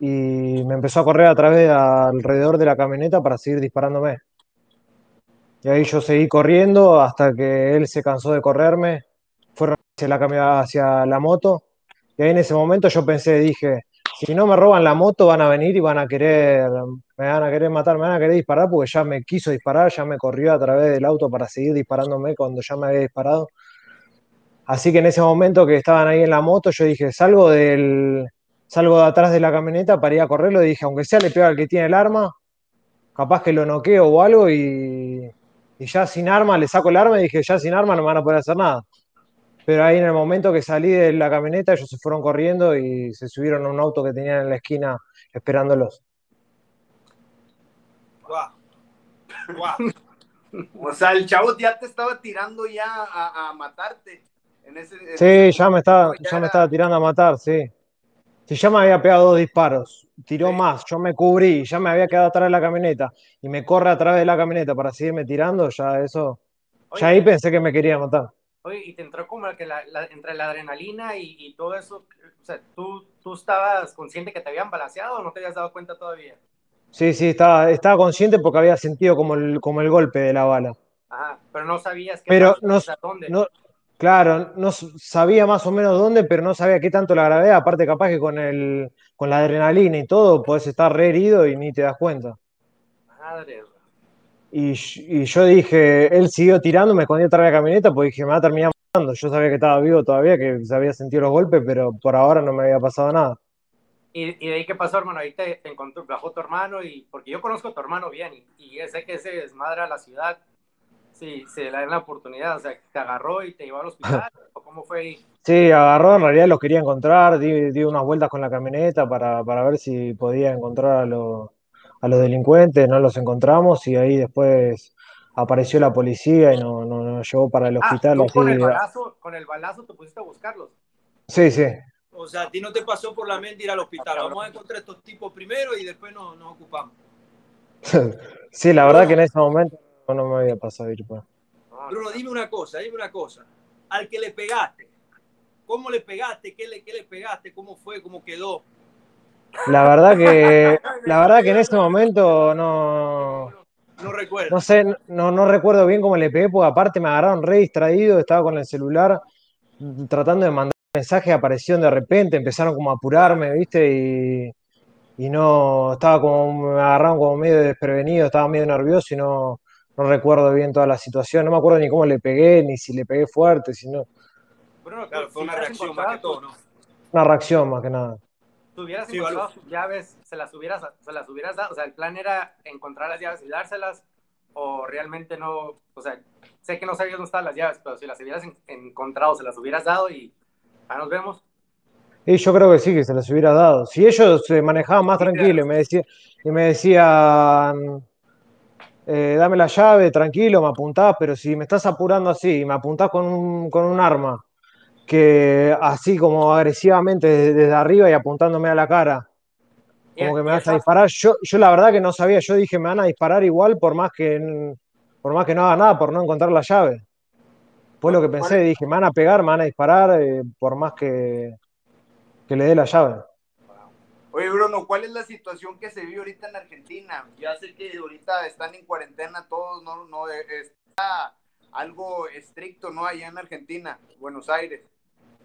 y me empezó a correr a través alrededor de la camioneta para seguir disparándome. Y ahí yo seguí corriendo hasta que él se cansó de correrme, fueron hacia la, hacia la moto. Y ahí en ese momento yo pensé, dije, si no me roban la moto van a venir y van a querer, me van a querer matar, me van a querer disparar porque ya me quiso disparar, ya me corrió a través del auto para seguir disparándome cuando ya me había disparado. Así que en ese momento que estaban ahí en la moto, yo dije, salgo del, salgo de atrás de la camioneta para ir a correrlo y dije, aunque sea le pega al que tiene el arma, capaz que lo noqueo o algo y, y ya sin arma le saco el arma y dije, ya sin arma no me van a poder hacer nada. Pero ahí en el momento que salí de la camioneta, ellos se fueron corriendo y se subieron a un auto que tenían en la esquina esperándolos. o sea, el chavo ya te estaba tirando ya a, matarte. sí, ya me estaba, ya, me estaba tirando a matar, sí. Si ya me había pegado dos disparos, tiró más, yo me cubrí, ya me había quedado atrás de la camioneta y me corre a través de la camioneta para seguirme tirando, ya eso, ya ahí pensé que me quería matar. Oye, y te entró como que la, entre la adrenalina y, todo eso, o sea, ¿tú, ¿tú estabas consciente que te habían balanceado o no te habías dado cuenta todavía? Sí, sí, estaba, estaba consciente porque había sentido como el, como el golpe de la bala. Ajá, pero no sabías que pero no, dónde. No, claro, no sabía más o menos dónde, pero no sabía qué tanto la gravedad. Aparte, capaz que con, el, con la adrenalina y todo, puedes estar re herido y ni te das cuenta. Madre y, yo dije, él siguió tirando, me escondí atrás de la camioneta, porque dije, me va a terminar matando. Yo sabía que estaba vivo todavía, que se había sentido los golpes, pero por ahora no me había pasado nada. ¿Y, de ahí qué pasó, hermano? Ahí te, encontró, bajó tu hermano, y porque yo conozco a tu hermano bien, y, y sé que se desmadra la ciudad. Sí, se le da la oportunidad, o sea, te agarró y te llevó al hospital, ¿o cómo fue ahí? Sí, agarró, en realidad los quería encontrar, di, di unas vueltas con la camioneta para, para ver si podía encontrar a los a los delincuentes, no los encontramos y ahí después apareció la policía y nos no, llevó para el ah, hospital. Ah, con, el balazo, con el balazo te pusiste a buscarlos. Sí, sí. O sea, a ti no te pasó por la mente ir al hospital. Vamos a encontrar estos tipos primero y después nos, nos ocupamos. sí, la verdad que en ese momento no me había pasado ir. Pues. Bruno, dime una cosa, dime una cosa. Al que le pegaste, ¿cómo le pegaste? ¿Qué le, qué le pegaste? ¿Cómo fue? ¿Cómo quedó? La verdad que, la verdad que en ese momento no. No recuerdo. No sé, no, no recuerdo bien cómo le pegué, porque aparte me agarraron re distraído, estaba con el celular tratando de mandar mensajes, aparecieron de repente, empezaron como a apurarme, ¿viste? Y, y no, estaba como, me agarraron como medio desprevenido, estaba medio nervioso y no, no recuerdo bien toda la situación, no me acuerdo ni cómo le pegué, ni si le pegué fuerte, si no. claro, fue una reacción más que todo, ¿no? Una reacción más que nada tuvieras encontrado sus llaves, se las hubieras, se las hubieras dado, o sea, el plan era encontrar las llaves y dárselas, o realmente no, o sea, sé que no sabías dónde estaban las llaves, pero si las hubieras encontrado, se las hubieras dado y ya nos vemos. Y yo creo que sí, que se las hubiera dado. Si ellos se manejaban más tranquilo y me, decía, y me decían, eh, dame la llave, tranquilo, me apuntás, pero si me estás apurando así y me apuntás con un, con un arma que así como agresivamente desde, arriba y apuntándome a la cara, como que me vas a disparar. Yo, yo la verdad que no sabía, yo dije me van a disparar igual por más que por más que no haga nada, por no encontrar la llave. Fue lo que pensé, dije, me van a pegar, me van a disparar eh, por más que, que le dé la llave. Oye, Bruno, ¿cuál es la situación que se vive ahorita en Argentina? Ya sé que ahorita están en cuarentena todos, no, no está algo estricto, ¿no? Allá en Argentina, Buenos Aires.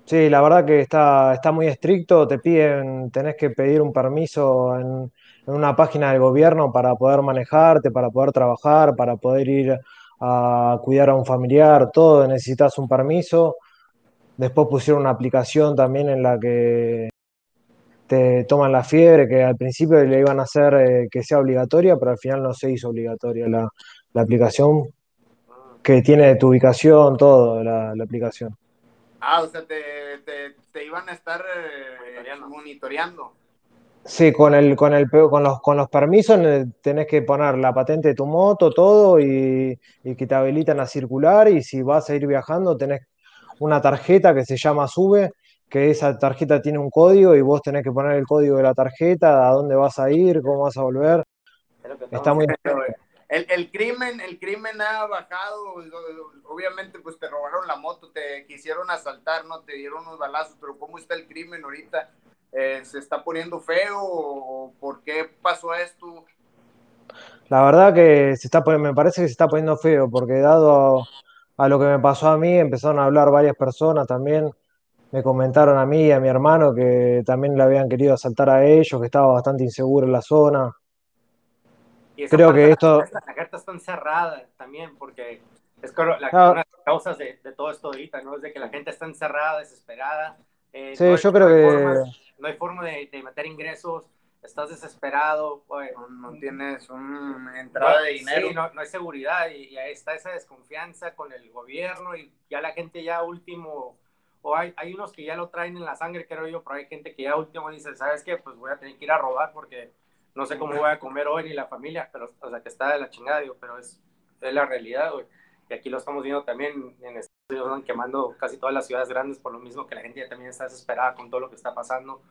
Sí, la verdad que está, está muy estricto, te piden, tenés que pedir un permiso en, una página del gobierno para poder manejarte, para poder trabajar, para poder ir a cuidar a un familiar, todo necesitas un permiso. Después pusieron una aplicación también en la que te toman la fiebre, que al principio le iban a hacer eh, que sea obligatoria, pero al final no se hizo obligatoria la, la aplicación, que tiene tu ubicación, todo, la, la aplicación. Ah, o sea, te, te, te iban a estar eh, monitoreando. Sí, con el, con el, con los, con los permisos eh, tenés que poner la patente de tu moto, todo, y, y que te habilitan a circular, y si vas a ir viajando tenés una tarjeta que se llama SUBE, que esa tarjeta tiene un código y vos tenés que poner el código de la tarjeta, a dónde vas a ir, cómo vas a volver. Está muy... El, el, crimen, el crimen ha bajado, obviamente pues te robaron la moto, te quisieron asaltar, no te dieron unos balazos, pero ¿cómo está el crimen ahorita? Eh, ¿Se está poniendo feo o por qué pasó esto? La verdad que se está me parece que se está poniendo feo, porque dado a, a lo que me pasó a mí, empezaron a hablar varias personas también, me comentaron a mí y a mi hermano que también le habían querido asaltar a ellos, que estaba bastante inseguro en la zona. Y Creo que esto... La carta está encerrada también, porque es la, una de las causas de, de, todo esto ahorita, ¿no? Es de que la gente está encerrada, desesperada. Eh, sí, no yo creo que... Formas, no hay forma de, de, meter ingresos, estás desesperado, pues, no, no, tienes una entrada de dinero. Sí, no, no hay seguridad y, y, ahí está esa desconfianza con el gobierno y ya la gente ya último, o hay, hay unos que ya lo traen en la sangre, creo yo, pero hay gente que ya último dice, ¿sabes qué? Pues voy a tener que ir a robar porque no sé cómo voy a comer hoy ni la familia, pero, o sea, que está de la chingada, digo, pero es, es la realidad, güey. Y aquí lo estamos viendo también en Estados Unidos, están quemando casi todas las ciudades grandes por lo mismo que la gente ya también está desesperada con todo lo que está pasando,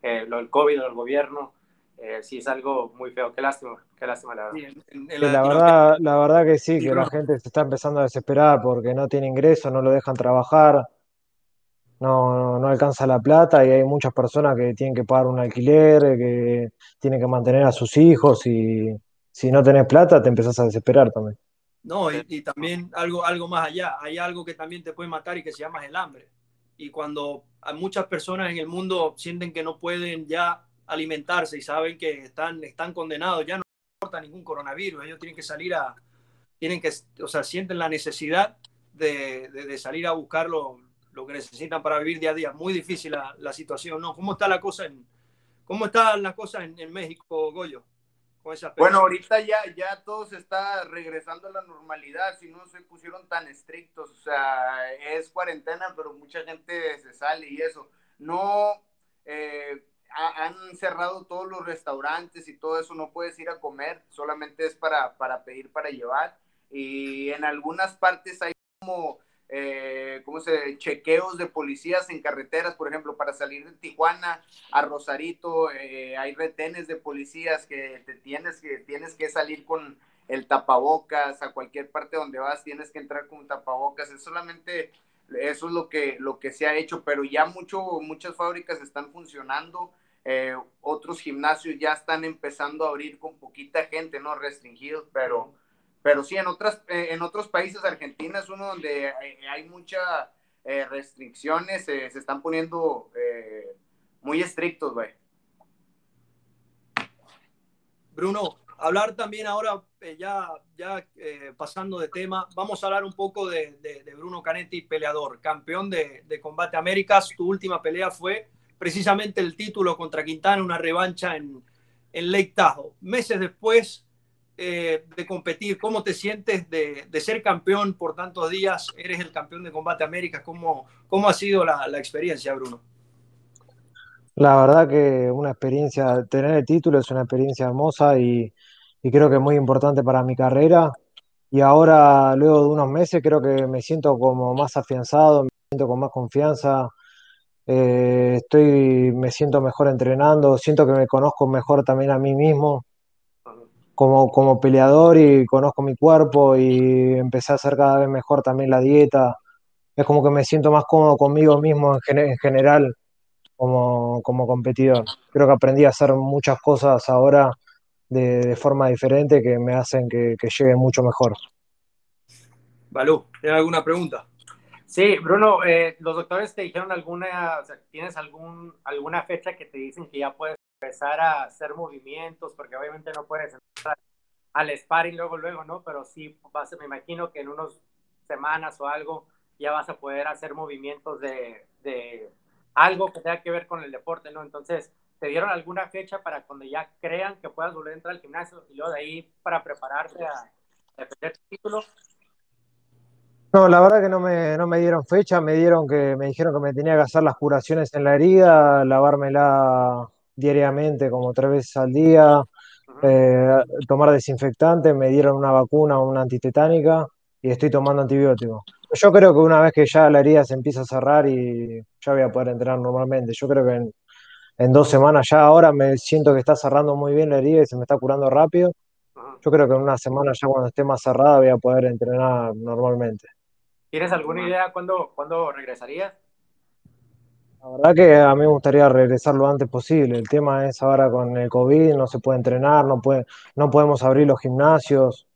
eh, lo del COVID, el gobierno. Eh, sí, es algo muy feo. Qué lástima, qué lástima, la verdad. Sí, en, en la, la, verdad, la verdad que sí, que la gente se está empezando a desesperar porque no tiene ingresos, no lo dejan trabajar no, no alcanza la plata y hay muchas personas que tienen que pagar un alquiler, que tienen que mantener a sus hijos y si no tenés plata te empezás a desesperar también. No, y, también algo, algo más allá, hay algo que también te puede matar y que se llama el hambre. Y cuando muchas personas en el mundo sienten que no pueden ya alimentarse y saben que están, están condenados, ya no importa ningún coronavirus, ellos tienen que salir a, tienen que, o sea, sienten la necesidad de, de, salir a buscarlo lo que necesitan para vivir día a día. Muy difícil la, la situación, ¿no? ¿Cómo está la cosa en, cómo están las cosas en, en México, Goyo? Bueno, ahorita ya, ya todo se está regresando a la normalidad, si no se pusieron tan estrictos, o sea, es cuarentena, pero mucha gente se sale y eso. No, eh, han cerrado todos los restaurantes y todo eso, no puedes ir a comer, solamente es para, para pedir, para llevar. Y en algunas partes hay como eh, ¿cómo se chequeos de policías en carreteras, por ejemplo, para salir de Tijuana a Rosarito, eh, hay retenes de policías que te tienes que tienes que salir con el tapabocas a cualquier parte donde vas tienes que entrar con tapabocas es solamente eso es lo que lo que se ha hecho pero ya mucho muchas fábricas están funcionando eh, otros gimnasios ya están empezando a abrir con poquita gente no restringidos pero pero sí, en, otras, eh, en otros países, Argentina es uno donde hay, muchas eh, restricciones, eh, se están poniendo eh, muy estrictos, güey. Bruno, hablar también ahora, eh, ya, ya pasando de tema, vamos a hablar un poco de, de, de Bruno Canetti, peleador, campeón de, de, Combate Américas. Tu última pelea fue precisamente el título contra Quintana, una revancha en, en Lake Tahoe. Meses después eh, de competir? ¿Cómo te sientes de, de, ser campeón por tantos días? Eres el campeón de Combate América. ¿Cómo, cómo ha sido la, la, experiencia, Bruno? La verdad que una experiencia, tener el título es una experiencia hermosa y, y creo que es muy importante para mi carrera. Y ahora, luego de unos meses, creo que me siento como más afianzado, me siento con más confianza. Eh, estoy, me siento mejor entrenando, siento que me conozco mejor también a mí mismo como, como peleador y conozco mi cuerpo y empecé a hacer cada vez mejor también la dieta. Es como que me siento más cómodo conmigo mismo en, gen en general como, como competidor. Creo que aprendí a hacer muchas cosas ahora de, de forma diferente que me hacen que, que llegue mucho mejor. Balú, ¿tienes alguna pregunta? Sí, Bruno, eh, los doctores te dijeron alguna, o sea, ¿tienes algún, alguna fecha que te dicen que ya puedes empezar a hacer movimientos? Porque obviamente no puedes entrar al sparring luego, luego, ¿no? Pero sí, vas, me imagino que en unas semanas o algo ya vas a poder hacer movimientos de, de algo que tenga que ver con el deporte, ¿no? Entonces, ¿te dieron alguna fecha para cuando ya crean que puedas volver a entrar al gimnasio y luego de ahí para prepararte a defender tu título? No, la verdad que no me, no me dieron fecha, me dieron que me dijeron que me tenía que hacer las curaciones en la herida, lavármela diariamente como tres veces al día, eh, tomar desinfectante, me dieron una vacuna, una antitetánica y estoy tomando antibióticos. Yo creo que una vez que ya la herida se empieza a cerrar y ya voy a poder entrenar normalmente, yo creo que en, en dos semanas ya ahora me siento que está cerrando muy bien la herida y se me está curando rápido. Yo creo que en una semana ya cuando esté más cerrada voy a poder entrenar normalmente. ¿Tienes alguna idea cuándo, cuándo regresarías? La verdad que a mí me gustaría regresar lo antes posible. El tema es ahora con el COVID, no se puede entrenar, no, puede, no podemos abrir los gimnasios.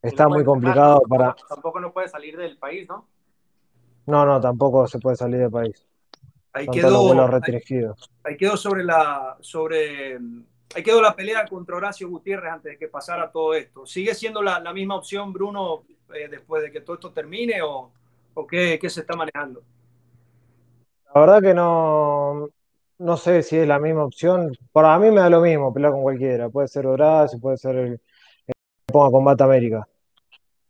Está No muy complicado para... tampoco- no puedes salir del país, ¿no? No, no, tampoco se puede salir del país. Ahí quedó, ahí, ahí quedó sobre la sobre ahí quedó la pelea contra Horacio Gutiérrez antes de que pasara todo esto. ¿Sigue siendo la, la misma opción, Bruno, eh, después de que todo esto termine o, o qué, qué se está manejando? La verdad que no, no sé si es la misma opción. Para mí me da lo mismo pelear con cualquiera. Puede ser Horacio, puede ser el, el que ponga Combate América.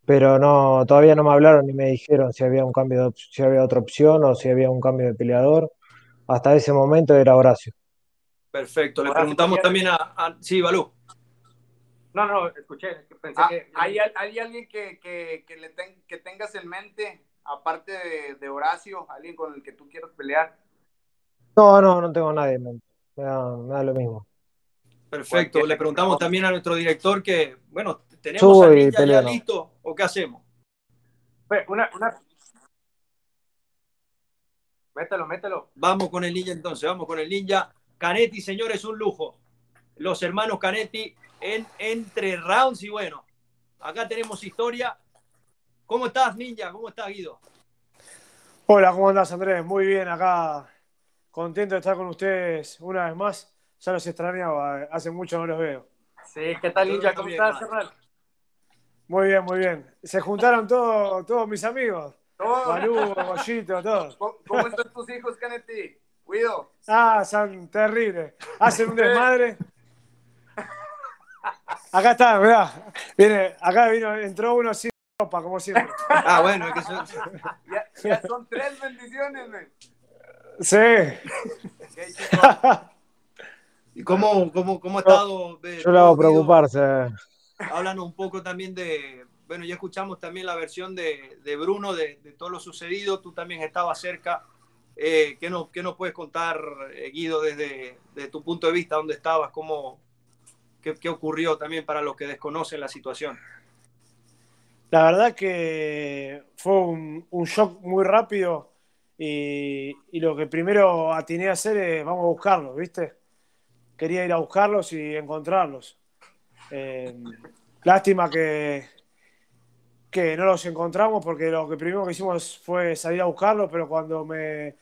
Pero no, todavía no me hablaron ni me dijeron si había un cambio de, si había otra opción o si había un cambio de peleador. Hasta ese momento era Horacio. Perfecto. Le Horacio preguntamos también a, a- sí, Balú. No, no, escuché, pensé Ah, que... ¿hay, al- hay alguien que, que, que le ten- que tengas en mente, aparte de, de Horacio, alguien con el que tú quieras pelear? No, no, no tengo a nadie. Me da, me da lo mismo. Perfecto. Le preguntamos también a nuestro director que, bueno, ¿tenemos Subo a Ninja ya listo o qué hacemos? Una, una... Mételo, mételo. Vamos con el ninja entonces, vamos con el ninja. Canetti, señores, un lujo. Los hermanos Canetti en entre rounds y bueno, acá tenemos historia. ¿Cómo estás, ninja? ¿Cómo estás, Guido? Hola, ¿cómo andás, Andrés? Muy bien, acá contento de estar con ustedes una vez más. Ya los extrañaba, hace mucho no los veo. Sí, ¿qué tal, Ninja? ¿Cómo estás, carnal? Muy bien, muy bien. Se juntaron todos, todos mis amigos. ¿Cómo, Malú, Goyito, todos. ¿Cómo- cómo están tus hijos, Canetti? Guido. Ah, son terribles. Hacen un desmadre. Acá está, mirá. Viene, acá vino, entró uno sin ropa, como siempre. Ah, bueno, es que son- Ya, ya son tres bendiciones, men. Sí. ¿Y cómo, cómo, cómo ha estado? eh, Yo le hago preocuparse. Háblanos un poco también de, bueno, ya escuchamos también la versión de, de Bruno de, de todo lo sucedido, tú también estabas cerca. Eh, ¿qué, nos, ¿Qué nos puedes contar, eh, Guido, desde, desde tu punto de vista, dónde estabas, cómo, qué, qué ocurrió también para los que desconocen la situación? La verdad que fue un, un shock muy rápido y, y lo que primero atiné a hacer es vamos a buscarlos, ¿viste? Quería ir a buscarlos y encontrarlos. Eh, lástima que, que no los encontramos porque lo que primero que hicimos fue salir a buscarlos, pero cuando me,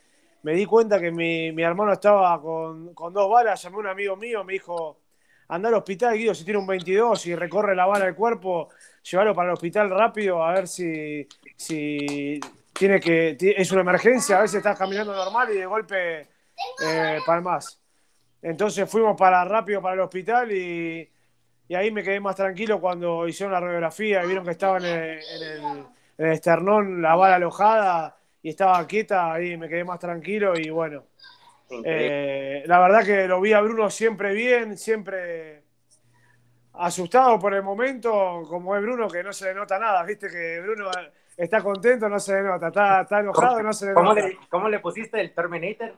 me di cuenta que mi, mi hermano estaba con, con dos balas, llamé a un amigo mío, me dijo, anda al hospital, Guido, si tiene un 22 y recorre la bala del cuerpo, llevarlo para el hospital rápido a ver si, si tiene que, es una emergencia, a si estás caminando normal y de golpe eh, palmas. Entonces fuimos para rápido para el hospital y, y ahí me quedé más tranquilo cuando hicieron la radiografía y vieron que estaba en el- en el esternón la bala alojada y estaba quieta, ahí me quedé más tranquilo y bueno. Eh, la verdad que lo vi a Bruno siempre bien, siempre asustado por el momento, como es Bruno, que no se le nota nada, viste que Bruno está contento, no se le nota, está, está enojado, no se le ¿Cómo nota. le, ¿Cómo le pusiste el Terminator?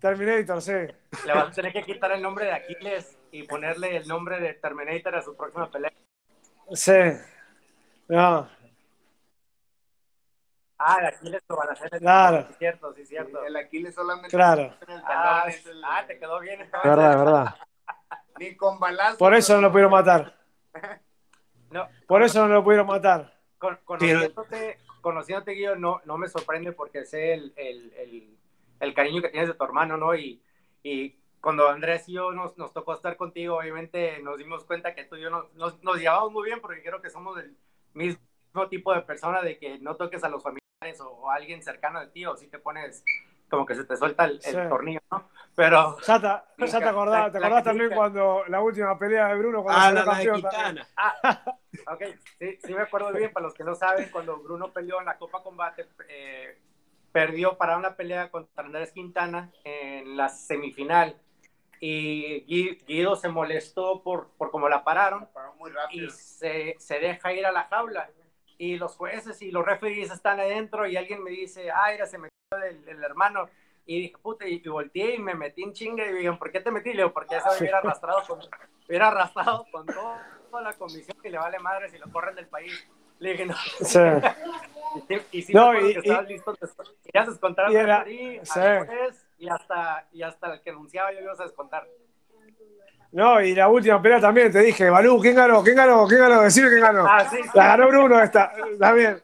Terminator, sí. Le vas a tener que quitar el nombre de Aquiles y ponerle el nombre de Terminator a su próxima pelea. Sí. No, Ah, de Aquiles lo van a hacer. Claro. Sí, cierto, sí, cierto. El Aquiles solamente Claro. en el Ah, es el- ah, te quedó bien. Verdad, verdad. ni con balazo. por eso no lo pudieron matar. No, Por eso no lo pudieron matar. con- conociéndote, conociéndote, Guido, no, no me sorprende porque sé el, el, el, el cariño que tienes de tu hermano, ¿no? Y, y cuando Andrés y yo nos, nos, tocó estar contigo, obviamente nos dimos cuenta que tú y yo nos, nos, nos, llevamos muy bien porque creo que somos del mismo tipo de persona de que no toques a los familiares o, alguien cercano de ti o si te pones como que se te suelta el, el sí. tornillo, ¿no? Pero... Ya te, ya te acordás, ¿te acordás también cuando la última pelea de Bruno cuando ah, la, campeón ah, ok, sí, sí me acuerdo bien, para los que no saben, cuando Bruno peleó en la Copa Combate, eh, perdió para una pelea contra Andrés Quintana en la semifinal y Guido se molestó por, por cómo la pararon muy rápido. y se, se deja ir a la jaula y los jueces y los referees están adentro y alguien me dice, ah, mira, se metió el, el hermano. Y dije, puta, y, y, volteé y me metí en chinga y dije, ¿por qué te metí? Le digo, porque eso me hubiera arrastrado con, hubiera arrastrado con todo, toda la comisión que le vale madre si lo corren del país. Le dije, no. Sí. y, y sí, no, y, que listo, te, a descontar y, era, referee, sí. juez, y hasta, y hasta el que anunciaba yo ibas a descontar. No, y la última pelea también, te dije, Balú, ¿quién ganó? ¿Quién ganó? ¿Quién ganó? Decime quién ganó. Ah, sí, sí. La ganó Bruno esta, también.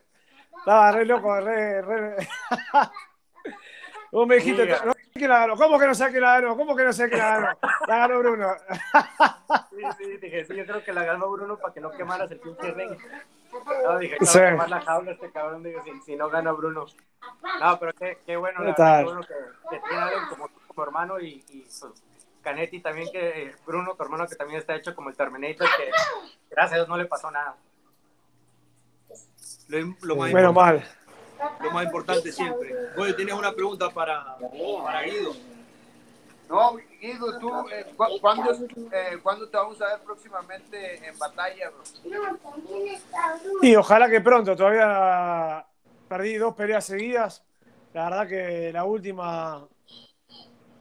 Estaba re loco, re, re. Vos me dijiste, no sé quién la ganó. ¿Cómo que no sé quién la ganó? ¿Cómo que no sé quién la ganó? La ganó Bruno. Sí, sí, dije, sí, yo creo que la ganó Bruno para que no quemaras el pinche ring. No, dije, que sí. quemar la jaula este cabrón, dije, si, si, no gana Bruno. No, pero qué, qué bueno, la qué bueno que, que tiene a alguien como, hermano y, y pues, Canetti también, que Bruno, tu hermano, que también está hecho como el Terminator, que gracias a Dios no le pasó nada. Lo, lo más Menos mal. Lo más importante siempre. Oye, tienes una pregunta para, para Guido. No, Guido, tú, eh, ¿cu ¿cuándo, eh, ¿cuándo, te vamos a ver próximamente en batalla, bro? Y ojalá que pronto, todavía perdí dos peleas seguidas. La verdad que la última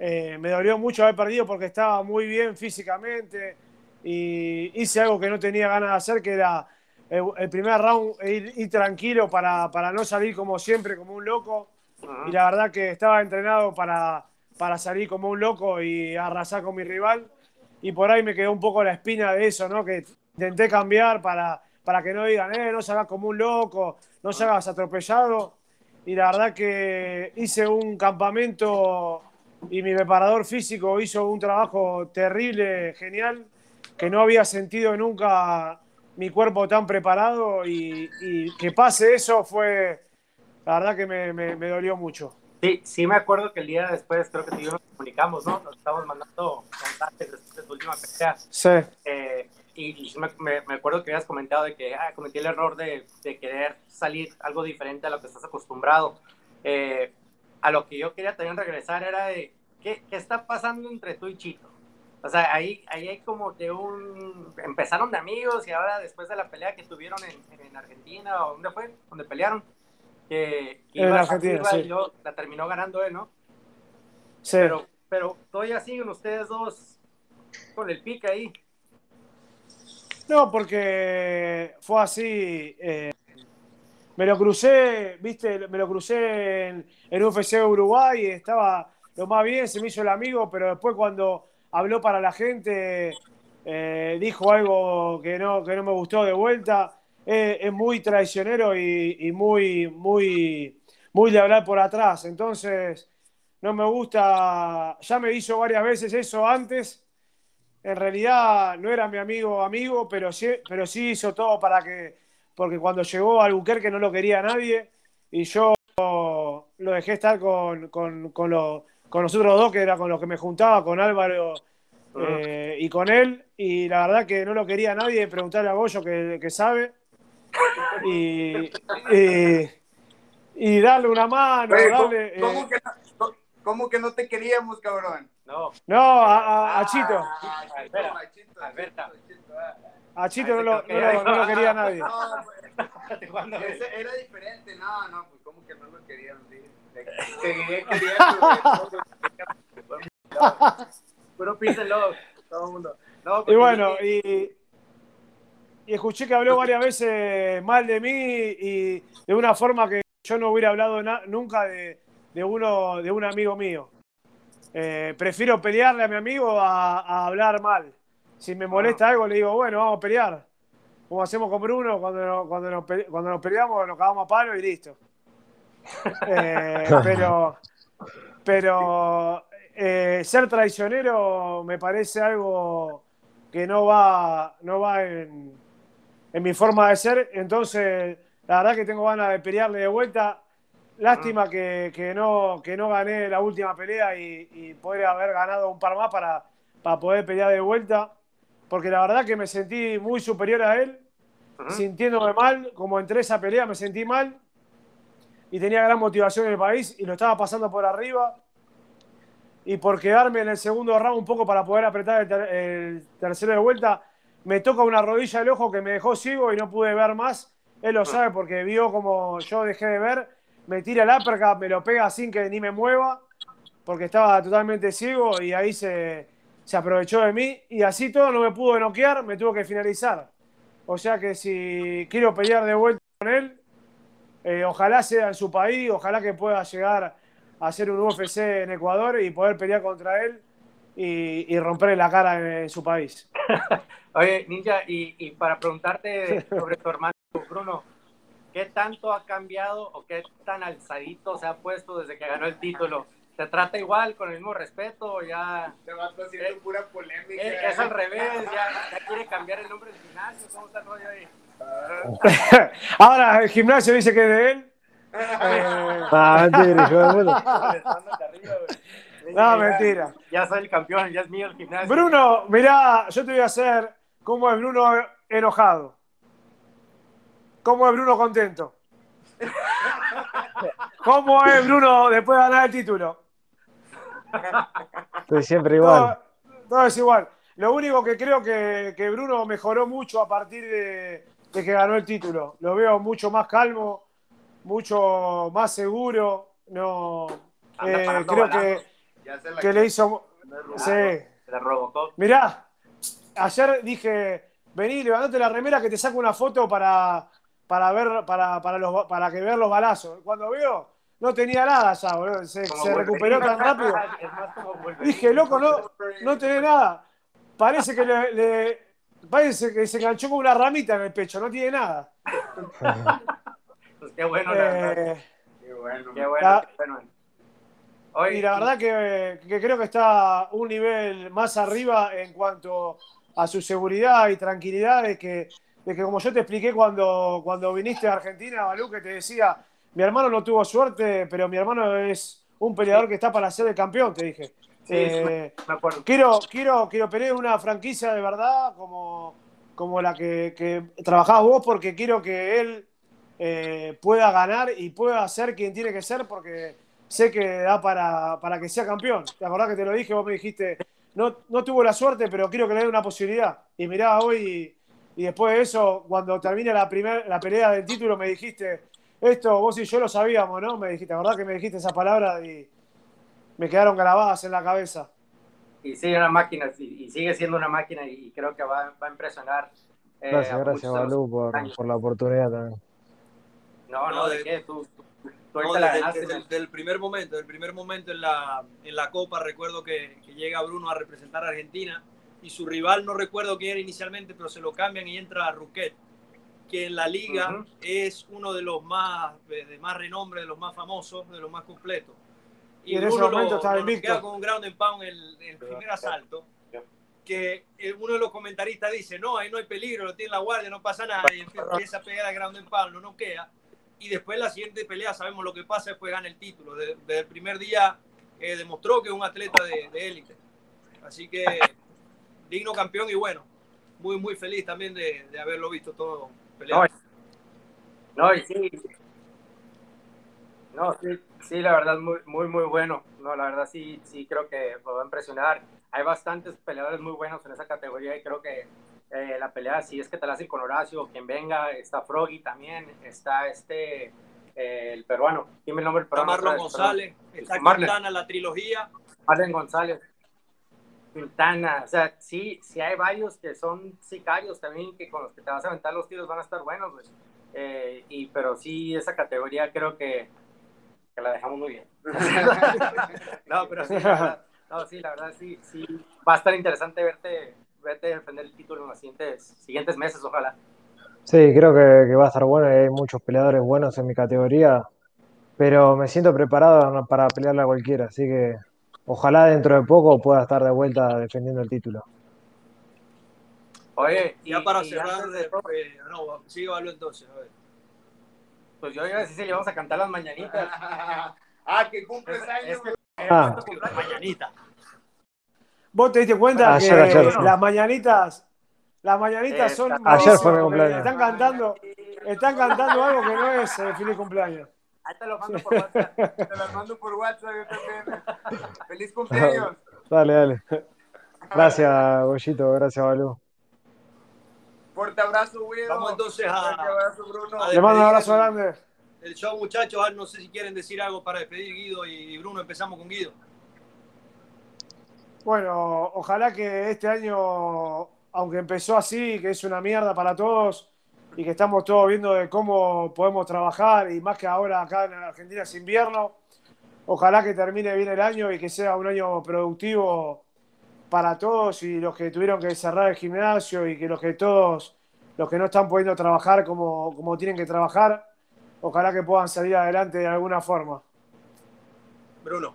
eh, me dolió mucho haber perdido porque estaba muy bien físicamente y hice algo que no tenía ganas de hacer, que era el, el primer round ir, ir tranquilo para, para, no salir como siempre, como un loco. Uh -huh. Y la verdad que estaba entrenado para, para salir como un loco y arrasar con mi rival. Y por ahí me quedó un poco la espina de eso, ¿no? Que intenté cambiar para, para que no digan, eh, no se hagas como un loco, no se hagas atropellado. Y la verdad que hice un campamento y mi preparador físico hizo un trabajo terrible, genial, que no había sentido nunca mi cuerpo tan preparado y, y que pase eso fue, la verdad que me, me, me, dolió mucho. Sí, sí me acuerdo que el día después creo que tú y yo nos comunicamos, ¿no? Nos estábamos mandando mensajes después de tu última pelea. Sí. Eh, y, me, me, acuerdo que habías comentado de que ah, cometí el error de, de, querer salir algo diferente a lo que estás acostumbrado. Eh, a lo que yo quería también regresar era de qué, qué está pasando entre tú y Chito. O sea, ahí, ahí hay como que un... Empezaron de amigos y ahora después de la pelea que tuvieron en, en Argentina, ¿o dónde fue? Donde pelearon. Que, que en Argentina, sí. y yo, la terminó ganando él, ¿no? Sí. Pero, pero todavía siguen ustedes dos con el pique ahí. No, porque fue así. Eh, me lo crucé, viste, me lo crucé en, en UFC Uruguay estaba lo más bien, se me hizo el amigo, pero después cuando habló para la gente, eh, dijo algo que no, que no me gustó de vuelta. Eh, es muy traicionero y, y, muy, muy, muy de hablar por atrás. Entonces, no me gusta. Ya me hizo varias veces eso antes. En realidad no era mi amigo amigo, pero sí, pero sí hizo todo para que. Porque cuando llegó a Albuquerque no lo quería nadie y yo lo dejé estar con, con, con, lo, con los otros dos, que era con los que me juntaba, con Álvaro eh, y con él. Y la verdad que no lo quería nadie, preguntarle a Goyo que, que sabe. Y, y, y, darle una mano. Oye, darle, ¿cómo, eh... que no, ¿cómo, que no, te queríamos, cabrón? No. No, a, a, a Chito. Ah, Alberta. Alberta. A Chito no lo, no, lo, no lo quería nadie. No, pues, ese era diferente. No, no, pues cómo que no lo querían. Sí. Seguía queriendo. Puro písenlo, todo el mundo. No, y bueno, y, y, escuché que habló varias veces mal de mí y de una forma que yo no hubiera hablado nunca de, de, uno, de un amigo mío. Eh, prefiero pelearle a mi amigo a, a, hablar mal. Si me molesta algo, le digo, bueno, vamos a pelear. como hacemos con Bruno, cuando nos, cuando nos, cuando nos peleamos, nos cagamos a palo y listo. Eh, pero pero eh, ser traicionero me parece algo que no va, no va en, en, mi forma de ser. Entonces, la verdad que tengo ganas de pelearle de vuelta. Lástima que, que no, que no gané la última pelea y, y poder haber ganado un par más para, para poder pelear de vuelta. Porque la verdad que me sentí muy superior a él, sintiéndome mal. Como entré esa pelea me sentí mal y tenía gran motivación en el país y lo estaba pasando por arriba. Y por quedarme en el segundo round un poco para poder apretar el, tercero de vuelta, me toca una rodilla del ojo que me dejó ciego y no pude ver más. Él lo sabe porque vio como yo dejé de ver. Me tira el uppercut, me lo pega sin que ni me mueva, porque estaba totalmente ciego y ahí se, se aprovechó de mí. Y así todo no me pudo noquear, me tuvo que finalizar. O sea que si quiero pelear de vuelta con él, eh, ojalá sea en su país, ojalá que pueda llegar a hacer un UFC en Ecuador y poder pelear contra él y, romperle la cara en, su país. Oye, Ninja, y, para preguntarte sobre tu hermano Bruno, ¿qué tanto ha cambiado o qué tan alzadito se ha puesto desde que ganó el título? ¿Te trata igual, con el mismo respeto? Ya, Te vas haciendo eh, pura polémica. Eh, es, al revés, ya, quiere cambiar el nombre del gimnasio. ¿Cómo está el rollo ahí? Ahora el gimnasio dice que es de él. ah, mentira, No, mentira. Ya soy el campeón, ya es mío el gimnasio. Bruno, mirá, yo te voy a hacer cómo es Bruno enojado. ¿Cómo es Bruno contento? ¿Cómo es Bruno después de ganar el título? Estoy siempre igual. Todo, es igual. Lo único que creo que, que Bruno mejoró mucho a partir de, de que ganó el título. Lo veo mucho más calmo, mucho más seguro. No, eh, creo que, que le hizo. Sí. Le robocó. Mirá, ayer dije, vení, levantate la remera que te saco una foto para, para ver, para, para, los, para que vean los balazos. Cuando veo, no tenía nada ya, boludo. Se, se recuperó tan rápido. Dije, loco, no, no tenés nada. Parece que le Parece que se enganchó con una ramita en el pecho, no tiene nada. pues qué bueno, la eh, Qué bueno. Qué bueno, y la verdad que, creo que está un nivel más arriba en cuanto a su seguridad y tranquilidad de que, de que como yo te expliqué cuando, cuando viniste a Argentina, Balú, que te decía, mi hermano no tuvo suerte, pero mi hermano es un peleador que está para ser el campeón, te dije. Eh, quiero, quiero, quiero pelear una franquicia de verdad como, como la que, que trabajabas vos porque quiero que él eh, pueda ganar y pueda ser quien tiene que ser porque sé que da para, para que sea campeón. ¿Te acordás que te lo dije? Vos me dijiste, no, no tuvo la suerte, pero quiero que le dé una posibilidad. Y mirá, hoy y, después de eso, cuando termine la, primer, la pelea del título, me dijiste, esto vos y yo lo sabíamos, ¿no? Me dijiste, ¿verdad que me dijiste esa palabra? Y, me quedaron grabadas en la cabeza. Y sigue una máquina, y, sigue siendo una máquina y creo que va, va a impresionar. Eh, gracias, gracias, Balú, por, por, la oportunidad también. No, no, ¿de, qué? Tú, tú no, desde, del primer momento, del primer momento en la, en la Copa, recuerdo que, que, llega Bruno a representar a Argentina y su rival, no recuerdo quién era inicialmente, pero se lo cambian y entra a Ruquet, que en la liga es uno de los más, de más renombre, de los más famosos, de los más completos y, en ese momento estaba invicto. con un ground and pound el, el primer asalto. Que uno de los comentaristas dice: No, ahí no hay peligro, lo tiene la guardia, no pasa nada. Y empieza a pegar al ground and pound, lo noquea. Y después, la siguiente pelea, sabemos lo que pasa, después gana el título. Desde, el primer día eh, demostró que es un atleta de élite. Así que, digno campeón y bueno, muy, muy feliz también de, de haberlo visto todo No, no y sí, no, sí, sí, la verdad, muy, muy, muy bueno. No, la verdad, sí, sí, creo que me va a impresionar. Hay bastantes peleadores muy buenos en esa categoría y creo que eh, la pelea, si es que te la hacen con Horacio, quien venga, está Froggy también, está este, eh, el peruano, dime el nombre del peruano. Marlon González, está Quintana, la trilogía. Marlon González. Quintana, o sea, sí, sí hay varios que son sicarios también, que con los que te vas a aventar los tiros van a estar buenos, eh, y, pero sí, esa categoría creo que que la dejamos muy bien. no, pero sí, la verdad, no, sí, la verdad, sí, sí, va a estar interesante verte, verte defender el título en los siguientes, siguientes meses, ojalá. Sí, creo que, que va a estar bueno hay muchos peleadores buenos en mi categoría, pero me siento preparado para pelearle a cualquiera, así que ojalá dentro de poco pueda estar de vuelta defendiendo el título. Oye, ya para cerrar, de, eh, no, sigue Balú entonces, a ver. Pues yo iba a decir si le vamos a cantar las mañanitas. ah, que cumples años. ah. Mañanita. ¿Vos te diste cuenta que las mañanitas, las mañanitas son ayer fue mi cumpleaños. Están cantando, están cantando algo que no es eh, feliz cumpleaños. Ahí te lo mando por WhatsApp. Te lo mando por WhatsApp yo también. Feliz cumpleaños. Dale, dale. Gracias, Goyito. Gracias, Balú. Fuerte abrazo, Guido. Vamos entonces a. Fuerte abrazo, Bruno. Le mando un abrazo grande. El show, muchachos. Ah, no sé si quieren decir algo para despedir Guido y Bruno. Empezamos con Guido. Bueno, ojalá que este año, aunque empezó así, que es una mierda para todos y que estamos todos viendo de cómo podemos trabajar y más que ahora acá en Argentina es invierno, ojalá que termine bien el año y que sea un año productivo para todos y los que tuvieron que cerrar el gimnasio y que los que todos, los que no están pudiendo trabajar como, como tienen que trabajar, ojalá que puedan salir adelante de alguna forma. Bruno.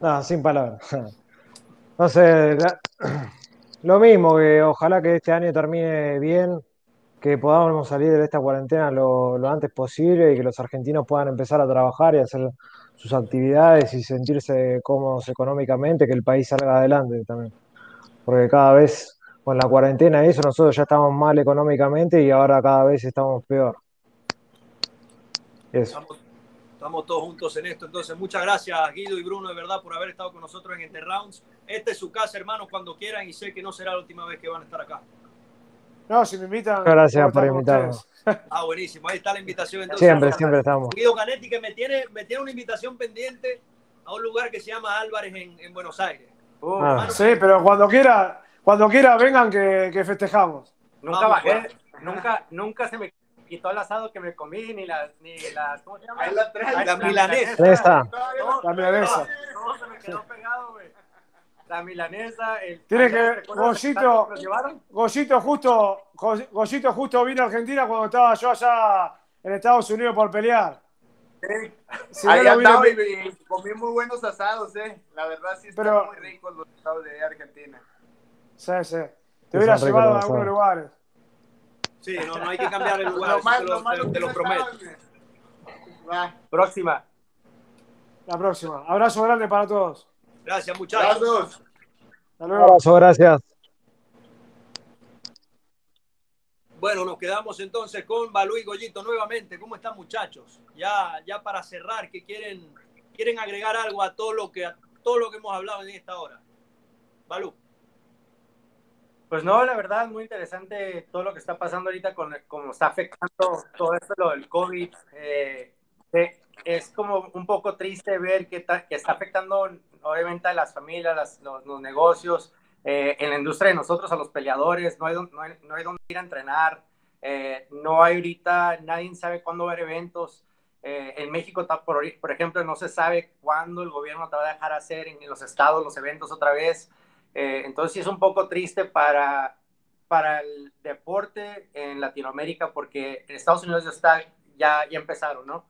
No, sin palabras. No sé, lo mismo, que ojalá que este año termine bien, que podamos salir de esta cuarentena lo, lo, antes posible y que los argentinos puedan empezar a trabajar y hacer sus actividades y sentirse cómodos económicamente, que el país salga adelante también. Porque cada vez con la cuarentena y eso nosotros ya estamos mal económicamente y ahora cada vez estamos peor. Eso. Estamos todos juntos en esto. Entonces, muchas gracias Guido y Bruno, de verdad, por haber estado con nosotros en Entre Rounds. Esta es su casa, hermanos, cuando quieran y sé que no será la última vez que van a estar acá. No, si me invitan. Gracias por invitarnos. Ah, buenísimo. Ahí está la invitación. Entonces, siempre, siempre estamos. Guido Canetti, que me tiene, me tiene una invitación pendiente a un lugar que se llama Álvarez en, en Buenos Aires. Uh, ah. Sí, pero cuando quiera, cuando quiera vengan que, que festejamos. Nunca bajé, nunca, nunca se me quitó el asado que me comí, ni las, ni las, ¿cómo se llama? Ahí la. La milanesa. Ahí está. La milanesa. No, se me quedó pegado, güey. La milanesa, el... Tiene que, Goyito, Goyito justo, Goyito justo vino a Argentina cuando estaba yo allá en Estados Unidos por pelear. Sí. Si Ahí no andaba y, y, comí muy buenos asados, eh. La verdad sí están Pero, muy ricos los asados de Argentina. Sí, sí. Te hubiera llevado a algunos lugares. Sí, no, no hay que cambiar el lugar, lo te, lo, te, te lo prometo. Próxima. La próxima. Abrazo grande para todos. Gracias, muchachos. Gracias. Hasta luego. Abrazo, gracias. Bueno, nos quedamos entonces con Balú y Goyito nuevamente. ¿Cómo están, muchachos? Ya, ya para cerrar, ¿qué quieren, quieren agregar algo a todo lo que a todo lo que hemos hablado en esta hora? Balú. Pues no, la verdad, muy interesante todo lo que está pasando ahorita con cómo está afectando todo esto, lo del COVID. Eh, es como un poco triste ver que, que, está afectando obviamente a las familias, las, los, negocios, eh, en la industria de nosotros, a los peleadores, no hay, no hay, no hay dónde ir a entrenar, eh, no hay ahorita, nadie sabe cuándo va a haber eventos. Eh, en México, por, por ejemplo, no se sabe cuándo el gobierno te va a dejar hacer en los estados los eventos otra vez. Eh, entonces es un poco triste para, para el deporte en Latinoamérica porque en Estados Unidos ya, está, ya, ya empezaron, ¿no?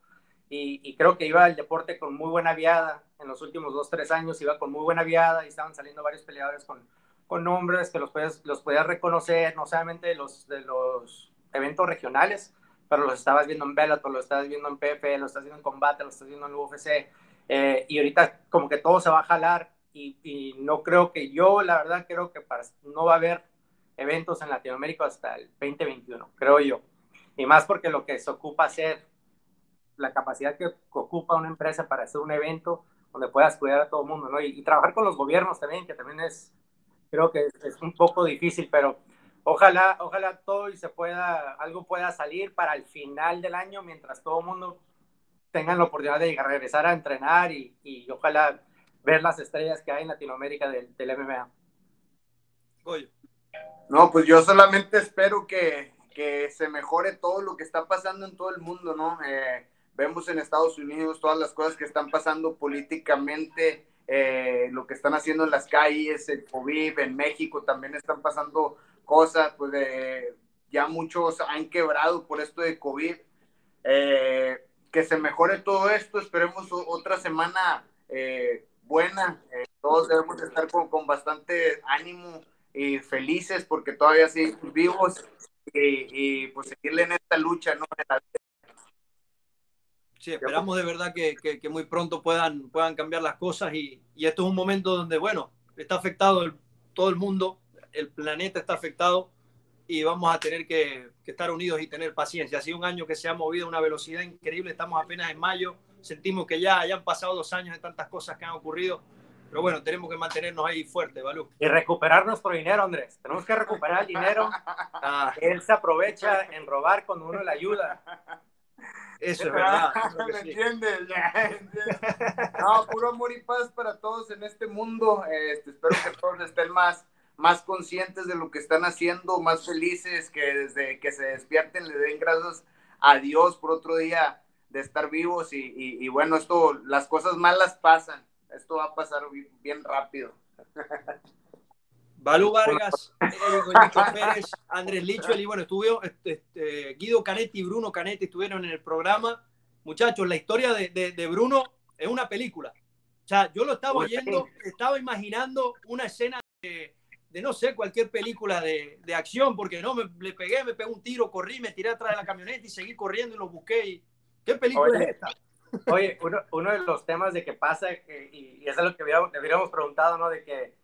Y, y, creo que iba el deporte con muy buena viada en los últimos dos, tres años, iba con muy buena viada y estaban saliendo varios peleadores con, con nombres que los puedes, los podías reconocer, no solamente de los, de los eventos regionales, pero los estabas viendo en Bellator, los estabas viendo en PF, los estás viendo en Combate, los estás viendo en UFC, eh, y ahorita como que todo se va a jalar y, y, no creo que yo, la verdad, creo que para, no va a haber eventos en Latinoamérica hasta el 2021, creo yo. Y más porque lo que se ocupa hacer, la capacidad que ocupa una empresa para hacer un evento donde puedas cuidar a todo el mundo, ¿no? Y, y, trabajar con los gobiernos también, que también es, creo que es, es, un poco difícil, pero ojalá, ojalá todo y se pueda, algo pueda salir para el final del año, mientras todo el mundo tenga la oportunidad de regresar a entrenar y, y ojalá ver las estrellas que hay en Latinoamérica del, del MMA. Oye. No, pues yo solamente espero que, que, se mejore todo lo que está pasando en todo el mundo, ¿no? Eh, vemos en Estados Unidos todas las cosas que están pasando políticamente, eh, lo que están haciendo en las calles, el COVID, en México también están pasando cosas, pues ya muchos han quebrado por esto de COVID. Eh, que se mejore todo esto, esperemos otra semana eh, buena, eh, todos debemos estar con, con, bastante ánimo y felices porque todavía sí vivos y, pues seguirle en esta lucha, ¿no? Sí, esperamos de verdad que, que, muy pronto puedan, puedan cambiar las cosas y, y esto es un momento donde, bueno, está afectado todo el mundo, el planeta está afectado y vamos a tener que, estar unidos y tener paciencia. Ha sido un año que se ha movido a una velocidad increíble, estamos apenas en mayo, sentimos que ya, ya han pasado dos años de tantas cosas que han ocurrido, pero bueno, tenemos que mantenernos ahí fuertes, Balú. Y recuperar nuestro dinero, Andrés. Tenemos que recuperar el dinero. Ah. Él se aprovecha en robar cuando uno le ayuda. Eso es verdad. ¿Me entiendes? No, puro amor y paz para todos en este mundo. Este, espero que todos estén más más conscientes de lo que están haciendo, más felices, que desde que se despierten le den gracias a Dios por otro día de estar vivos y, bueno, esto, las cosas malas pasan, esto va a pasar bien, rápido. Balú Vargas, Pérez, Andrés Lichwell y bueno, estuvo este, este, Guido Canetti y Bruno Canetti estuvieron en el programa. Muchachos, la historia de, de, Bruno es una película. O sea, yo lo estaba oyendo, estaba imaginando una escena de, de no sé, cualquier película de, de acción, porque no, me, le pegué, me pegué un tiro, corrí, me tiré atrás de la camioneta y seguí corriendo y lo busqué. Y, ¿Qué película es esta? Oye, uno, uno, de los temas de que pasa, y, y eso es lo que le hubiéramos preguntado, ¿no? De que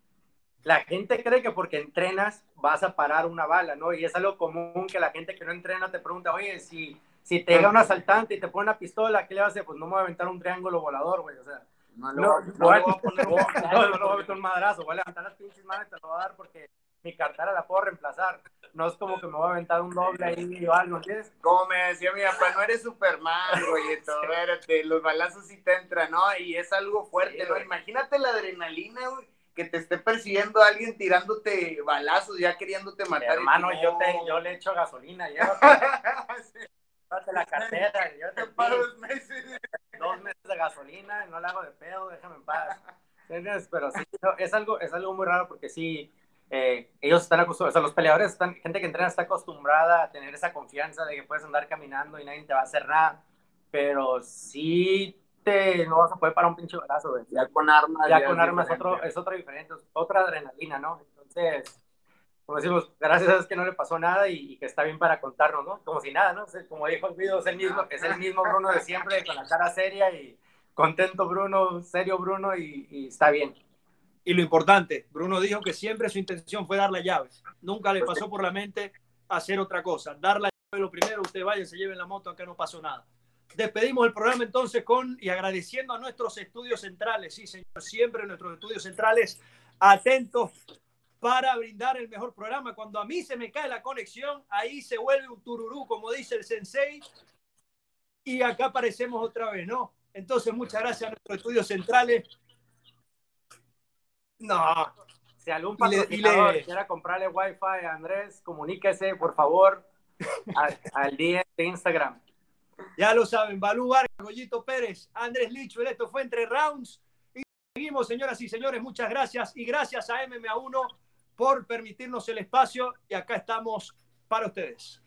la gente cree que porque entrenas vas a parar una bala, ¿no? Y es algo común que la gente que no entrena te pregunta, oye, si, si te llega un asaltante y te pone una pistola, ¿qué le vas a hacer? Pues no me voy a aventar un triángulo volador, güey, o sea no, no, no, voy a poner no, no, voy a meter un madrazo, voy a levantar las pinches manos y te lo voy a dar porque mi cartera la puedo reemplazar. No es como que me voy a aventar un doble ahí o algo, ¿entiendes? Como me decía mi papá, no eres Superman, güey, espérate, los balazos sí te entran, ¿no? Y es algo fuerte, ¿no? Imagínate la adrenalina, güey, que te esté persiguiendo a alguien tirándote balazos, ya queriéndote matar. hermano, yo, te, yo le echo gasolina, ya. Llévate la cartera, te paro dos meses. Dos meses de gasolina, no le hago de pedo, déjame en paz. Pero sí, es, algo, es algo muy raro porque sí, eh, ellos están acostumbrados, o sea, los peleadores, están, gente que entrena está acostumbrada a tener esa confianza de que puedes andar caminando y nadie te va a hacer nada, pero sí te, no vas a poder parar un pinche brazo, Ya con armas. Ya, con armas es otro, es otro diferente, otra adrenalina, ¿no? Entonces, como decimos, gracias a Dios que no le pasó nada y, que está bien para contarnos, ¿no? Como si nada, ¿no? Como dijo el video, es el mismo, es el mismo Bruno de siempre, con la cara seria y contento Bruno, serio Bruno y, está bien. Y lo importante, Bruno dijo que siempre su intención fue dar las llaves. Nunca le pasó por la mente hacer otra cosa. Dar la llave lo primero, usted vaya, se lleve la moto, acá no pasó nada. Despedimos el programa entonces con y agradeciendo a nuestros estudios centrales. Sí, señor, siempre nuestros estudios centrales atentos para brindar el mejor programa. Cuando a mí se me cae la conexión, ahí se vuelve un tururú, como dice el sensei, y acá aparecemos otra vez, ¿no? Entonces, muchas gracias a nuestros estudios centrales. No. Si algún patrocinador le, quiera comprarle Wi-Fi a Andrés, comuníquese, por favor, al, día de Instagram. Ya lo saben, Balú Vargas, Goyito Pérez, Andrés Licho, esto fue entre rounds. Y seguimos, señoras y señores, muchas gracias. Y gracias a MMA1 por permitirnos el espacio y acá estamos para ustedes.